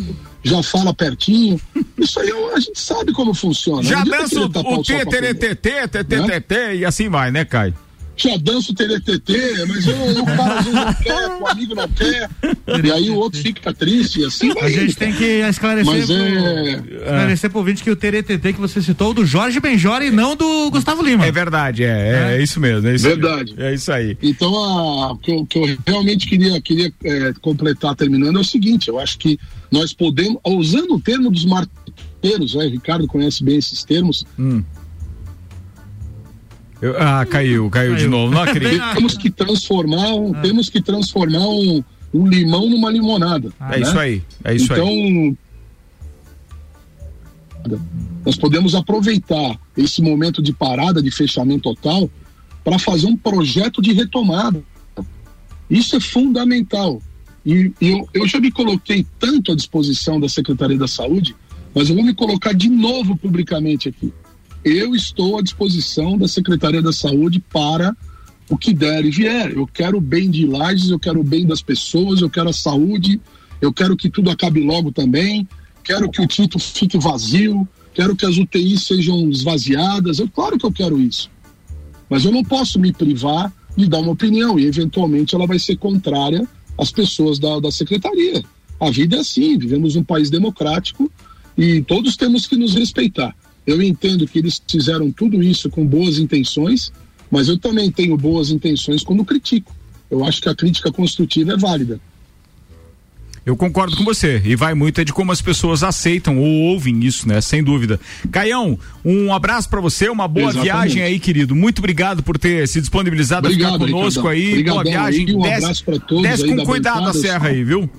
já fala pertinho. Isso aí a gente sabe como funciona. Já dança o, tapar o sol T, com a peneira. TTT, TTT e assim vai, né, Caio? Já dança o teretetê, mas eu, eu, o cara às vezes não quer, o amigo não quer, e aí o outro fica triste, e assim. A gente tem que esclarecer, Mas pro, é. esclarecer pro ouvinte que o TTT que você citou do Jorge Benjora e não do Gustavo Lima. É verdade, é, é, é isso mesmo. É isso Verdade. É isso aí. Então, o que, eu, que eu realmente queria, queria é, completar terminando é o seguinte: eu acho que nós podemos, usando o termo dos marqueteiros, né, Ricardo conhece bem esses termos, Eu- ah, caiu, caiu de Caiu. novo. Não acredito. Ah. temos que transformar, um- temos que transformar um, um limão numa limonada. É isso aí. É isso então, aí. nós podemos aproveitar esse momento de parada, de fechamento total, para fazer um projeto de retomada. Isso é fundamental. E, e eu, eu já me coloquei tanto à disposição da Secretaria da Saúde, mas eu vou me colocar de novo publicamente aqui. Eu estou à disposição da Secretaria da Saúde para o que der e vier. Eu quero o bem de Lages, eu quero o bem das pessoas, eu quero a saúde, eu quero que tudo acabe logo também, quero que o título fique vazio, quero que as UTIs sejam esvaziadas. Eu, claro que eu quero isso. Mas eu não posso me privar de dar uma opinião e, eventualmente, ela vai ser contrária às pessoas da, da secretaria. A vida é assim, vivemos num país democrático e todos temos que nos respeitar. Eu entendo que eles fizeram tudo isso com boas intenções, Mas eu também tenho boas intenções quando critico. Eu acho que a crítica construtiva é válida. Eu concordo com você. E vai muito é de como as pessoas aceitam ou ouvem isso, né? Sem dúvida. Caião, um abraço para você, uma boa Exatamente. viagem aí, querido. Muito obrigado por ter se disponibilizado Obrigado, a ficar conosco aí. Obrigadão boa viagem. aí, um desce abraço pra todos desce com da cuidado bancada, a serra aí, viu?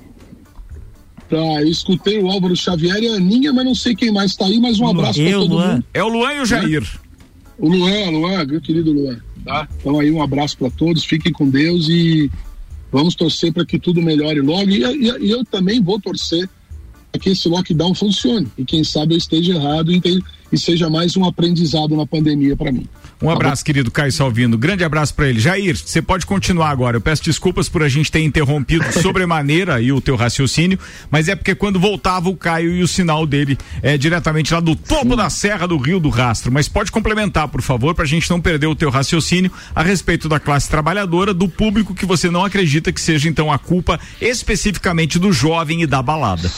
Tá, eu escutei o Álvaro Xavier e a Aninha, mas não sei quem mais tá aí, mas um abraço para Eu, todo Luan. mundo. É o Luan e o Jair. O Luan, Luan, meu querido Luan. Tá? Então aí um abraço para todos, fiquem com Deus e vamos torcer para que tudo melhore logo. E, e- e eu também vou torcer para que esse lockdown funcione. E quem sabe eu esteja errado e, e seja mais um aprendizado na pandemia para mim. Um abraço, querido Caio Salvino. Grande abraço pra ele. Jair, você pode continuar agora. Eu peço desculpas por a gente ter interrompido sobremaneira aí o teu raciocínio, mas é porque quando voltava o Caio e o sinal dele é diretamente lá do topo da Serra do Rio do Rastro. Mas pode complementar, por favor, pra gente não perder o teu raciocínio a respeito da classe trabalhadora, do público que você não acredita que seja então a culpa especificamente do jovem e da balada.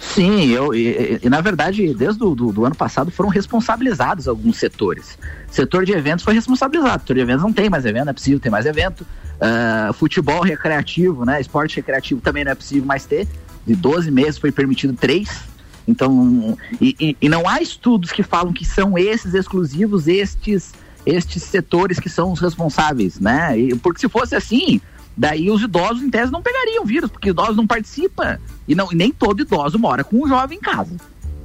Sim, eu, e, e- na verdade, desde o do, do ano passado foram responsabilizados alguns setores. Setor de eventos foi responsabilizado. Setor de eventos não tem mais evento, não é possível ter mais evento. Ah, futebol recreativo, né? Esporte recreativo também não é possível mais ter. De 12 meses foi permitido três. Então, e, e- e não há estudos que falam que são esses exclusivos, estes, estes setores que são os responsáveis, né? E- porque se fosse assim, daí os idosos, em tese, não pegariam vírus, porque idosos não participam. E, não, e nem todo idoso mora com um jovem em casa.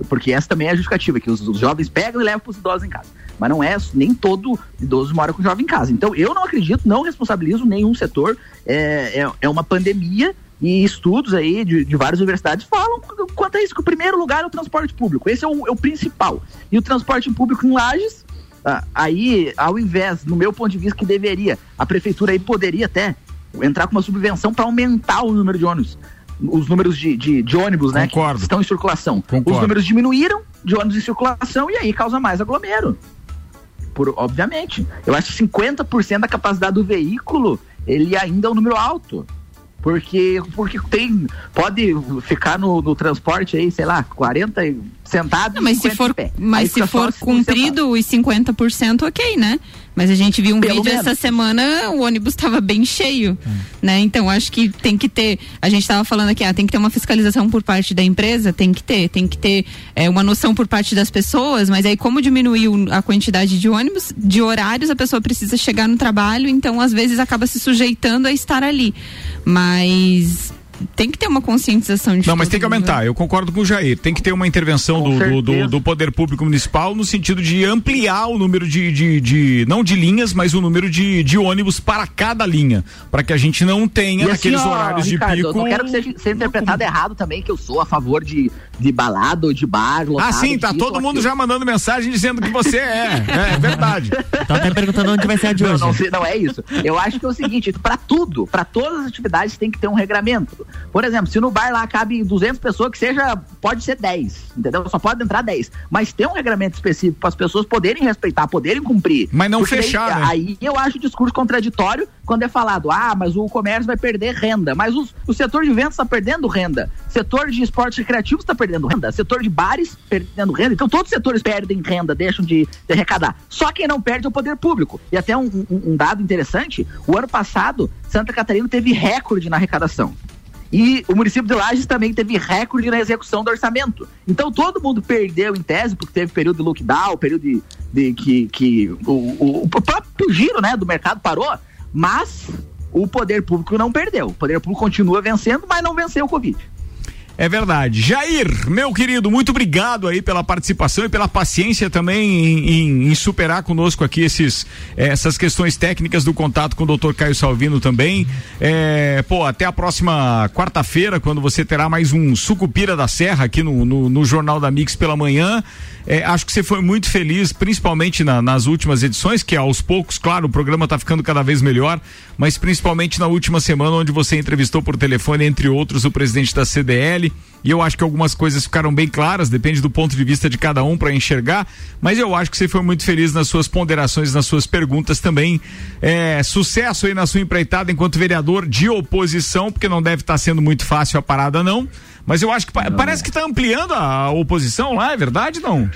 Porque essa também é a justificativa, que os, os jovens pegam e levam para os idosos em casa. Mas não é, nem todo idoso mora com jovem em casa. Então, eu não acredito, não responsabilizo nenhum setor. É, é, é uma pandemia e estudos aí de, de várias universidades falam quanto a isso, que o primeiro lugar é o transporte público. Esse é o, é o principal. E o transporte público em Lages, ah, aí, ao invés, no meu ponto de vista, que deveria, a prefeitura aí poderia até entrar com uma subvenção para aumentar o número de ônibus. Os números de, de, de ônibus, né? Concordo. Que estão em circulação. Concordo. Os números diminuíram de ônibus em circulação e aí causa mais aglomero. Por, obviamente. Eu acho que 50% da capacidade do veículo, ele ainda é um número alto. Porque, porque tem. Pode ficar no, no transporte aí, sei lá, 40 e- sentados. Não, mas se 50 for, mas se for 50 cumprido os 50%, ok, né? Mas a gente viu um Pelo vídeo menos. essa semana, o ônibus estava bem cheio, né? Então acho que tem que ter, a gente estava falando aqui, ah, tem que ter uma fiscalização por parte da empresa, tem que ter, tem que ter é, uma noção por parte das pessoas, mas aí como diminuiu a quantidade de ônibus, de horários, a pessoa precisa chegar no trabalho, então às vezes acaba se sujeitando a estar ali. Mas tem que ter uma conscientização de Não, mas tem que mundo, aumentar. né? Eu concordo com o Jair. Tem que ter uma intervenção do, do, do, poder público municipal no sentido de ampliar o número de, de, de- não de linhas, mas o número de, de ônibus para cada linha, para que a gente não tenha assim, ó, horários Ricardo, de eu pico. não quero que seja, seja interpretado errado também, que eu sou a favor de, de balada ou de bar. Ah, lotado, sim, tá disso todo mundo aquilo. já mandando mensagem dizendo que você é. É, é verdade. Tá até perguntando onde vai ser a de Não, hoje. não, sei- não é isso. Eu acho que é o seguinte, para tudo, para todas as atividades tem que ter um regramento. Por exemplo, se no bar lá cabe 200 pessoas, que seja, pode ser 10, entendeu? Só pode entrar 10. Mas tem um regramento específico para as pessoas poderem respeitar, poderem cumprir. Mas não Porque daí, fechar, né? Aí eu acho o discurso contraditório quando é falado, ah, mas o comércio vai perder renda. Mas os- o setor de eventos está perdendo renda. Setor de esportes recreativos está perdendo renda. Setor de bares perdendo renda. Então todos os setores perdem renda, deixam de, de arrecadar. Só quem não perde é o poder público. E até um, um- um dado interessante: o ano passado, Santa Catarina teve recorde na arrecadação. E o município de Lages também teve recorde na execução do orçamento. Então todo mundo perdeu em tese, porque teve período de lockdown, período de, de que, que o, o- próprio giro né, do mercado parou, mas o poder público não perdeu. O poder público continua vencendo, mas não venceu o Covid. É verdade. Jair, meu querido, muito obrigado aí pela participação e pela paciência também em, em- em superar conosco aqui esses, eh, essas questões técnicas do contato com o Dr. Caio Salvino também. É, pô, até a próxima quarta-feira, quando você terá mais um Sucupira da Serra aqui no, no, no Jornal da Mix pela manhã. É, acho que você foi muito feliz, principalmente na- nas últimas edições, que aos poucos, claro, o programa está ficando cada vez melhor, mas principalmente na última semana, onde você entrevistou por telefone, entre outros, o presidente da CDL. E eu acho que algumas coisas ficaram bem claras, depende do ponto de vista de cada um para enxergar, mas eu acho que você foi muito feliz nas suas ponderações, nas suas perguntas também. É, sucesso aí na sua empreitada enquanto vereador de oposição, porque não deve estar sendo muito fácil a parada, não. Mas eu acho que pa- parece que está ampliando a, oposição lá, é verdade não?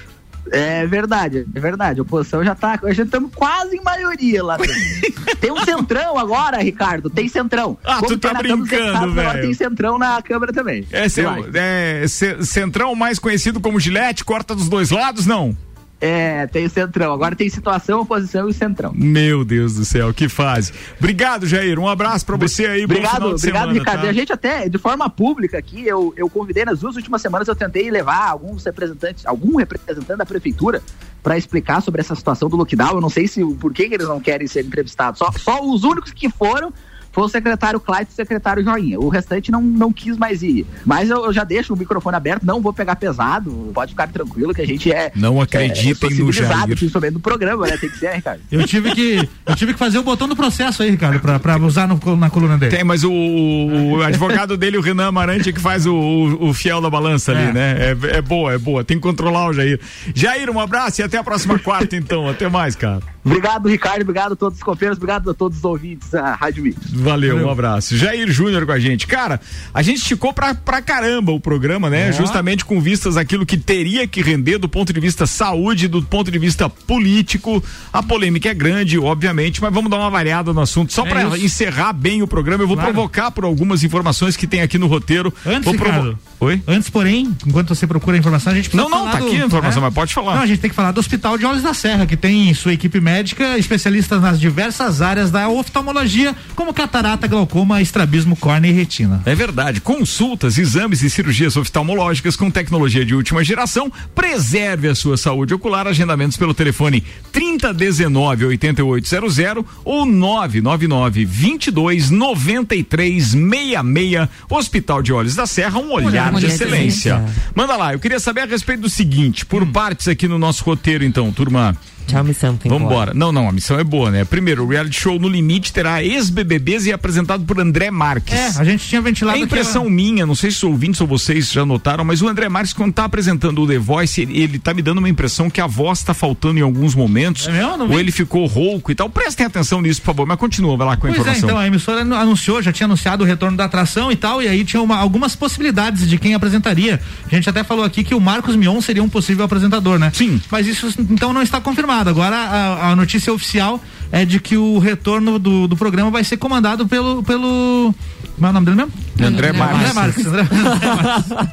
É verdade, é verdade. A oposição já tá. Já estamos quase em maioria lá. dentro. tem um centrão agora, Ricardo. Tem centrão. Ah, tu tá brincando, Agora velho. tem centrão na Câmara também. É, Vai. é, Centrão mais conhecido como Gillette, corta dos dois lados, não? É, tem o centrão. Agora tem situação, oposição e o centrão. Meu Deus do céu, que fase. Obrigado, Jair. Um abraço pra você aí. Obrigado, obrigado, semana, Ricardo. tá? E a gente até, de forma pública aqui, eu, eu convidei nas duas últimas semanas, eu tentei levar alguns representantes, algum representante da prefeitura para explicar sobre essa situação do lockdown. Eu não sei se por que que eles não querem ser entrevistados. Só, só os únicos que foram foi o secretário Clayton e o secretário Joinha. O restante não, não quis mais ir. Mas eu, eu já deixo o microfone aberto, não vou pegar pesado, pode ficar tranquilo que a gente é. Não é, acreditem sou no civilizado, Jair. principalmente no programa, né? Tem que ser, Ricardo? Eu tive que, eu tive que fazer o botão do processo aí, Ricardo, pra, pra usar no- na coluna dele. Tem, mas o, o advogado dele, o Renan Amarante, é que faz o, o, o fiel da balança ali, É. né? É, é boa, é boa. Tem que controlar o Jair. Jair, um abraço e até a próxima quarta, então. Até mais, cara. Obrigado, Ricardo. Obrigado a todos os companheiros. Obrigado a todos os ouvintes da Rádio Mix. Valeu, um abraço. Jair Júnior com a gente. Cara, a gente esticou pra, pra caramba o programa, né? Justamente com vistas àquilo que teria que render do ponto de vista saúde, do ponto de vista político. A polêmica é grande, obviamente, mas vamos dar uma variada no assunto. Só É pra isso. encerrar bem o programa, eu vou Claro. provocar por algumas informações que tem aqui no roteiro. Antes, provo-. Oi? Antes, porém, enquanto você procura a informação, a gente precisa Não, não, tá do- aqui a informação, É? mas pode falar. Não, a gente tem que falar do Hospital de Olhos da Serra, que tem sua equipe médica, especialistas nas diversas áreas da oftalmologia, como catarata, glaucoma, estrabismo, córnea e retina. É verdade. Consultas, exames e cirurgias oftalmológicas com tecnologia de última geração. Preserve a sua saúde ocular. Agendamentos pelo telefone 3019 8800 ou 999 22 93 66. Hospital de Olhos da Serra, um olhar, de de excelência. excelência. Manda lá, eu queria saber a respeito do seguinte, por partes aqui no nosso roteiro, então, turma. Tell me something. Vamos boy. embora. Não, não, a missão é boa, né? Primeiro, o reality show No Limite terá ex-BBBs e é apresentado por André Marques. É, a gente tinha ventilado É que impressão minha, não sei se os ouvintes ou vocês já notaram, mas o André Marques, quando tá apresentando o The Voice, ele, ele tá me dando uma impressão que a voz tá faltando em alguns momentos. É mesmo? Não vi. ou ele ficou rouco e tal. Prestem atenção nisso, por favor, mas continua, vai lá com a Pois é, informação. então a emissora anu- anunciou, já tinha anunciado o retorno da atração e tal, e aí tinha uma- algumas possibilidades de quem apresentaria. A gente até falou aqui que o Marcos Mion seria um possível apresentador, né? Sim. Mas isso então não está confirmado. Agora a, a notícia oficial é de que o retorno do, do programa vai ser comandado pelo. pelo como é o nome dele mesmo? André Marques. André Marques.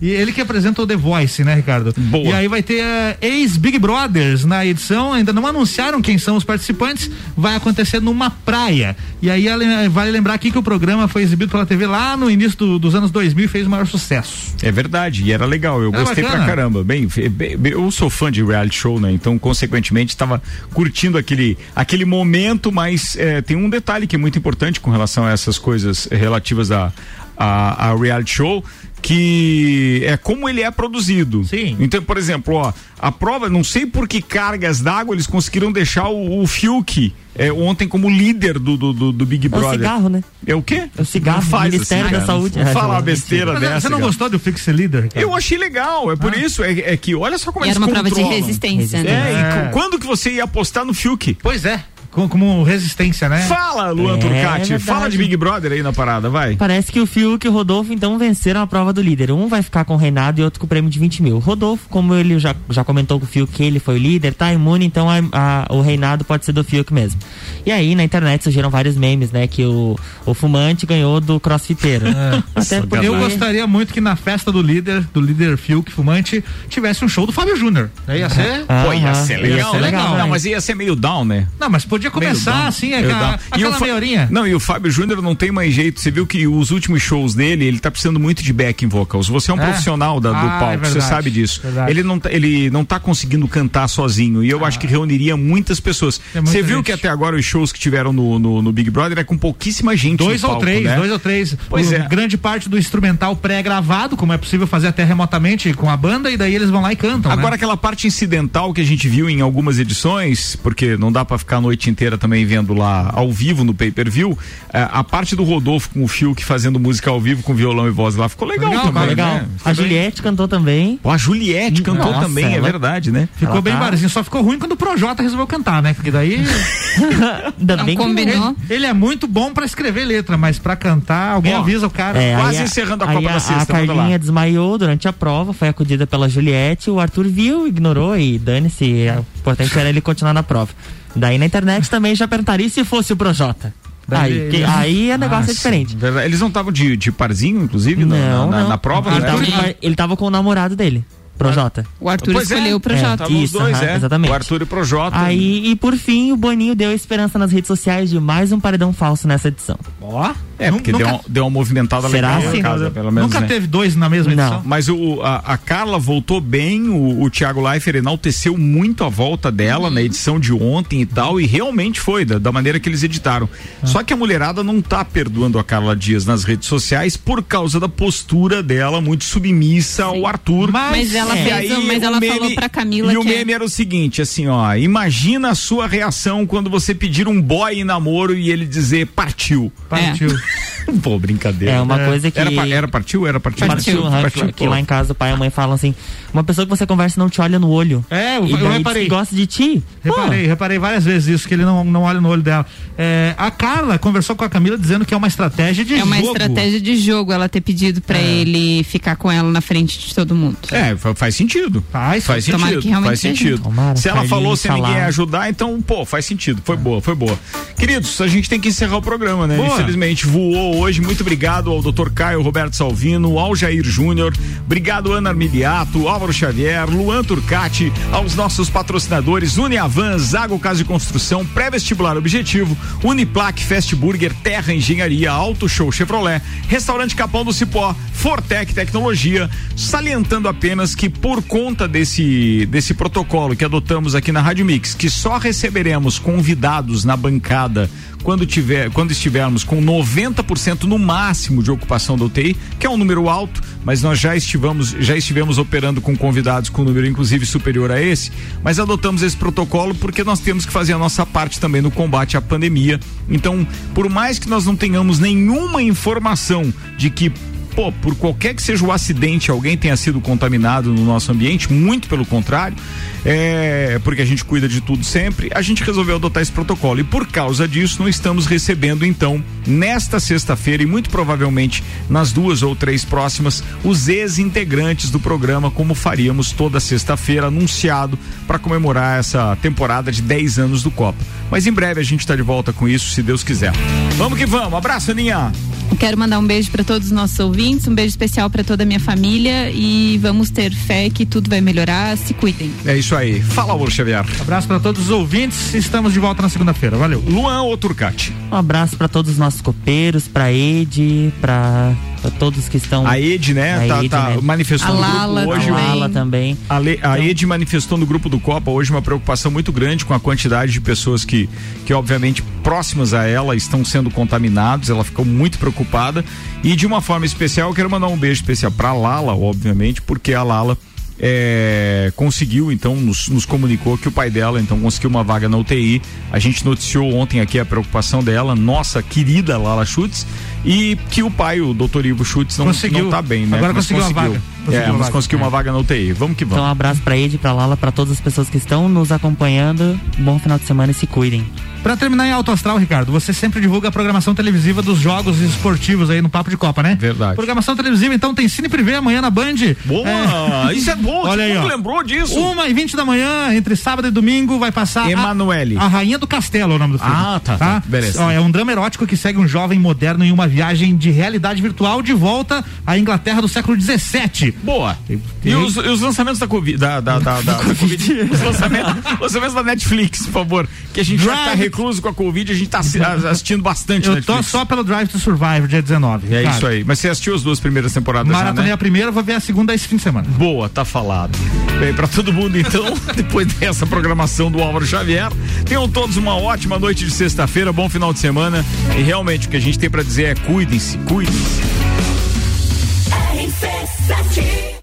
E ele que apresenta o The Voice, né, Ricardo? Boa. E aí vai ter eh, ex-Big Brothers na edição, ainda não anunciaram quem são os participantes, vai acontecer numa praia. E aí ale- vale lembrar aqui que o programa foi exibido pela TV lá no início do- dos anos 2000 e fez o maior sucesso. É verdade, e era legal, eu Era gostei bacana. pra caramba. Bem, eu sou fã de reality show, né? Então, consequentemente, estava curtindo aquele, aquele momento, mas eh, tem um detalhe que é muito importante com relação a essas coisas relativas a, a, a reality show. Que é como ele é produzido. Sim. Então, por exemplo, ó, a prova, não sei por que cargas d'água eles conseguiram deixar o, o Fiuk eh, ontem como líder do, do, do, do Big É o Brother. cigarro, né? É o quê? É o cigarro, Não faz Ministério assim, da cara. Saúde. Não É, fala uma não, besteira Mas, dessa. você não cara. gostou do Fix Leader, Ricardo? Eu achei legal, é por Ah. isso, é, é que olha só como E eles era uma prova de controlam. resistência, né? É, e É. quando que você ia apostar no Fiuk? Pois é, com- como resistência, né? Fala, Luan É, Turcati, verdade. fala de Big Brother aí na parada, vai. Parece que o Fiuk e o Rodolfo então venceram a prova do líder. Um vai ficar com o Reinado e outro com o prêmio de 20 mil. O Rodolfo, como ele já, já comentou com o Fiuk que ele foi o líder, tá imune, então a- a- o Reinado pode ser do Fiuk mesmo. E aí na internet surgiram vários memes, né? Que o, o fumante ganhou do crossfiteiro. Até porque Eu gostaria muito que na festa do líder, do líder Fiuk Fumante, tivesse um show do Fábio Júnior. Daí ia ser. Pô, ia ser legal, ser né? legal, Não, né? mas ia ser meio down, né? Não, mas podia Meio começar assim, aquela. E aquela meia horinha. Não, e o Fábio Júnior não tem mais jeito. Você viu que os últimos shows dele, ele tá precisando muito de backing vocals. Você é um É? profissional da- do Ah, é palco, você verdade, sabe disso. verdade. Ele não, tá, ele não tá conseguindo cantar sozinho. E eu acho que reuniria muitas pessoas. É muita Você viu gente. que até agora os shows que tiveram no, no, no Big Brother é com pouquíssima gente. Dois ou palco, três, né? dois ou três. Pois O- é. Grande parte do instrumental pré-gravado, como é possível fazer até remotamente com a banda, e daí eles vão lá e cantam. Agora né? aquela parte incidental que a gente viu em algumas edições, porque não dá pra ficar a noite inteira também vendo lá ao vivo no pay-per-view, é, a parte do Rodolfo com o Fiuk fazendo música ao vivo com violão e voz lá ficou legal, Legal, também, Legal. né? A Juliette cantou também. Pô, a Juliette cantou Nossa, também, é ela- verdade, né? Ficou Ela bem tá- barzinho, só ficou ruim quando o Projota resolveu cantar, né? Porque daí Ainda Não bem combinou. ele, ele é muito bom pra escrever letra, mas pra cantar, alguém avisa o cara. É, Quase aí encerrando a aí Copa da Sexta, A. Carlinha desmaiou durante a prova, foi acudida pela Juliette, o Arthur viu, ignorou e dane-se, é, o importante era ele continuar na prova. Daí na internet também já perguntaria se fosse o Projota. Aí, que- aí o negócio Ah, é diferente. verdade. Eles não estavam de, de parzinho, inclusive, na- Não, na, não. na prova? ele, né? tava, ele tava com o namorado dele, Projota. O Arthur Pois é. escolheu o Projota. Os Isso, dois, é. exatamente. O Arthur e o Projota. Aí, e por fim, o Boninho deu esperança nas redes sociais de mais um paredão falso nessa edição. Ó, É, porque nunca, deu, uma- deu uma movimentada Será legal assim? na casa, pelo menos, nunca né? teve dois na mesma Não. edição. Mas o, a, a Carla voltou bem, o, o Thiago Leifert enalteceu muito a volta dela na edição de ontem e tal, e realmente foi, da, da maneira que eles editaram. Só que a mulherada não tá perdoando a Carla Dias nas redes sociais por causa da postura dela muito submissa ao Arthur. Mas ela E fez, aí, mas ela meme- falou pra Camila E o é- meme era o seguinte, assim, ó, imagina a sua reação quando você pedir um boy em namoro e ele dizer partiu. Partiu. Pô, brincadeira. É uma coisa que. Era, era partiu? Era partiu? Partiu, aham, Partiu, que, que lá em casa o pai e a mãe falam assim: uma pessoa que você conversa não te olha no olho. É, eu, e eu reparei. que gosta de ti. Pô, Reparei, reparei várias vezes isso, que ele não, não olha no olho dela. É, a Carla conversou com a Camila dizendo que é uma estratégia de É uma jogo. estratégia de jogo ela ter pedido pra ele ficar com ela na frente de todo mundo. É, fa- faz sentido. Faz, faz sentido. Faz sentido. Tomara, Se ela falou sem ninguém falar. ajudar, então, pô, faz sentido. Foi boa, foi boa. Queridos, a gente tem que encerrar o programa, né? Boa. Infelizmente, voou hoje. Muito obrigado ao Dr. Caio Roberto Salvino, ao Jair Júnior. Obrigado, Ana Armiliato, Álvaro Xavier, Luan Turcati, aos nossos patrocinadores Uniavan, Zago Casa de Construção, Pré-Vestibular Objetivo, Uniplac, Fast Burger, Terra Engenharia, Auto Show Chevrolet, Restaurante Capão do Cipó, Fortec Tecnologia, salientando apenas que por conta desse, desse protocolo que adotamos aqui na Rádio Mix, que só receberemos convidados na bancada quando tiver, quando estivermos com 90% no máximo de ocupação da UTI, que é um número alto, mas nós já estivemos, já estivemos operando com convidados com número inclusive superior a esse, mas adotamos esse protocolo porque nós temos que fazer a nossa parte também no combate à pandemia. Então, por mais que nós não tenhamos nenhuma informação de que pô, por qualquer que seja o acidente, alguém tenha sido contaminado no nosso ambiente, muito pelo contrário, é, porque a gente cuida de tudo sempre, a gente resolveu adotar esse protocolo. E por causa disso, não estamos recebendo, então, nesta sexta-feira e muito provavelmente nas duas ou três próximas, os ex-integrantes do programa, como faríamos toda sexta-feira, anunciado para comemorar essa temporada de 10 anos do Copa. Mas em breve a gente está de volta com isso, se Deus quiser. Vamos que vamos. Abraço, Aninha. Quero mandar um beijo para todos os nossos ouvintes, um beijo especial para toda a minha família e vamos ter fé que tudo vai melhorar. Se cuidem. É isso aí. Fala, Álvaro Xavier. Abraço para todos os ouvintes. Estamos de volta na segunda-feira. Valeu. Luan ou Turcati? Um abraço pra todos os nossos copeiros, pra Ed, pra, pra todos que estão. A Ed, né? A tá, Ed, tá né? manifestou A no Lala grupo hoje. a também. Lala também. A, Le- a Ed manifestou no grupo do Copa hoje uma preocupação muito grande com a quantidade de pessoas que, que obviamente, próximas a ela estão sendo contaminados. Ela ficou muito preocupada. E de uma forma especial, eu quero mandar um beijo especial pra Lala, obviamente, porque a Lala. É, conseguiu, então, nos, nos comunicou que o pai dela, então, conseguiu uma vaga na UTI. A gente noticiou ontem aqui a preocupação dela, nossa querida Lala Schutz, e que o pai, o doutor Ivo Schutz, não, Conseguiu. não tá bem, né? Agora Mas conseguiu uma vaga. Conseguiu é, uma mas vaga. conseguiu uma vaga na UTI. Vamos que Então, um vamos. abraço pra Ed, pra Lala, pra todas as pessoas que estão nos acompanhando. Bom final de semana e se cuidem. Pra terminar em alto astral, Ricardo, você sempre divulga a programação televisiva dos jogos esportivos aí no Papo de Copa, né? Verdade. Programação televisiva, então tem Cine Privé amanhã na Band. Boa! Isso é bom, Olha aí, ó. lembrou disso. Uma e vinte da manhã, entre sábado e domingo, vai passar. a- Emanuele. A, Rainha do Castelo é o nome do filme. Ah, tá, tá. Beleza. Ó, é um drama erótico que segue um jovem moderno em uma viagem de realidade virtual de volta à Inglaterra do século XVII. Boa. E E- os, e os lançamentos da Covid, da, da, da, da- da Covid, os lançamentos, os lançamentos da Netflix, por favor, que a gente já tá Drive- recluso com a Covid, a gente tá assi- assistindo bastante Eu tô Netflix. só pelo Drive to Survive, dia 19. É cara. isso aí. Mas você assistiu as duas primeiras temporadas já, Maratonei né? a primeira, vou ver a segunda esse fim de semana. Boa, tá falado. Bem, pra todo mundo então, depois dessa programação do Álvaro Xavier, tenham todos uma ótima noite de sexta-feira, bom final de semana e realmente o que a gente tem pra dizer é cuidem-se, cuidem-se. RC7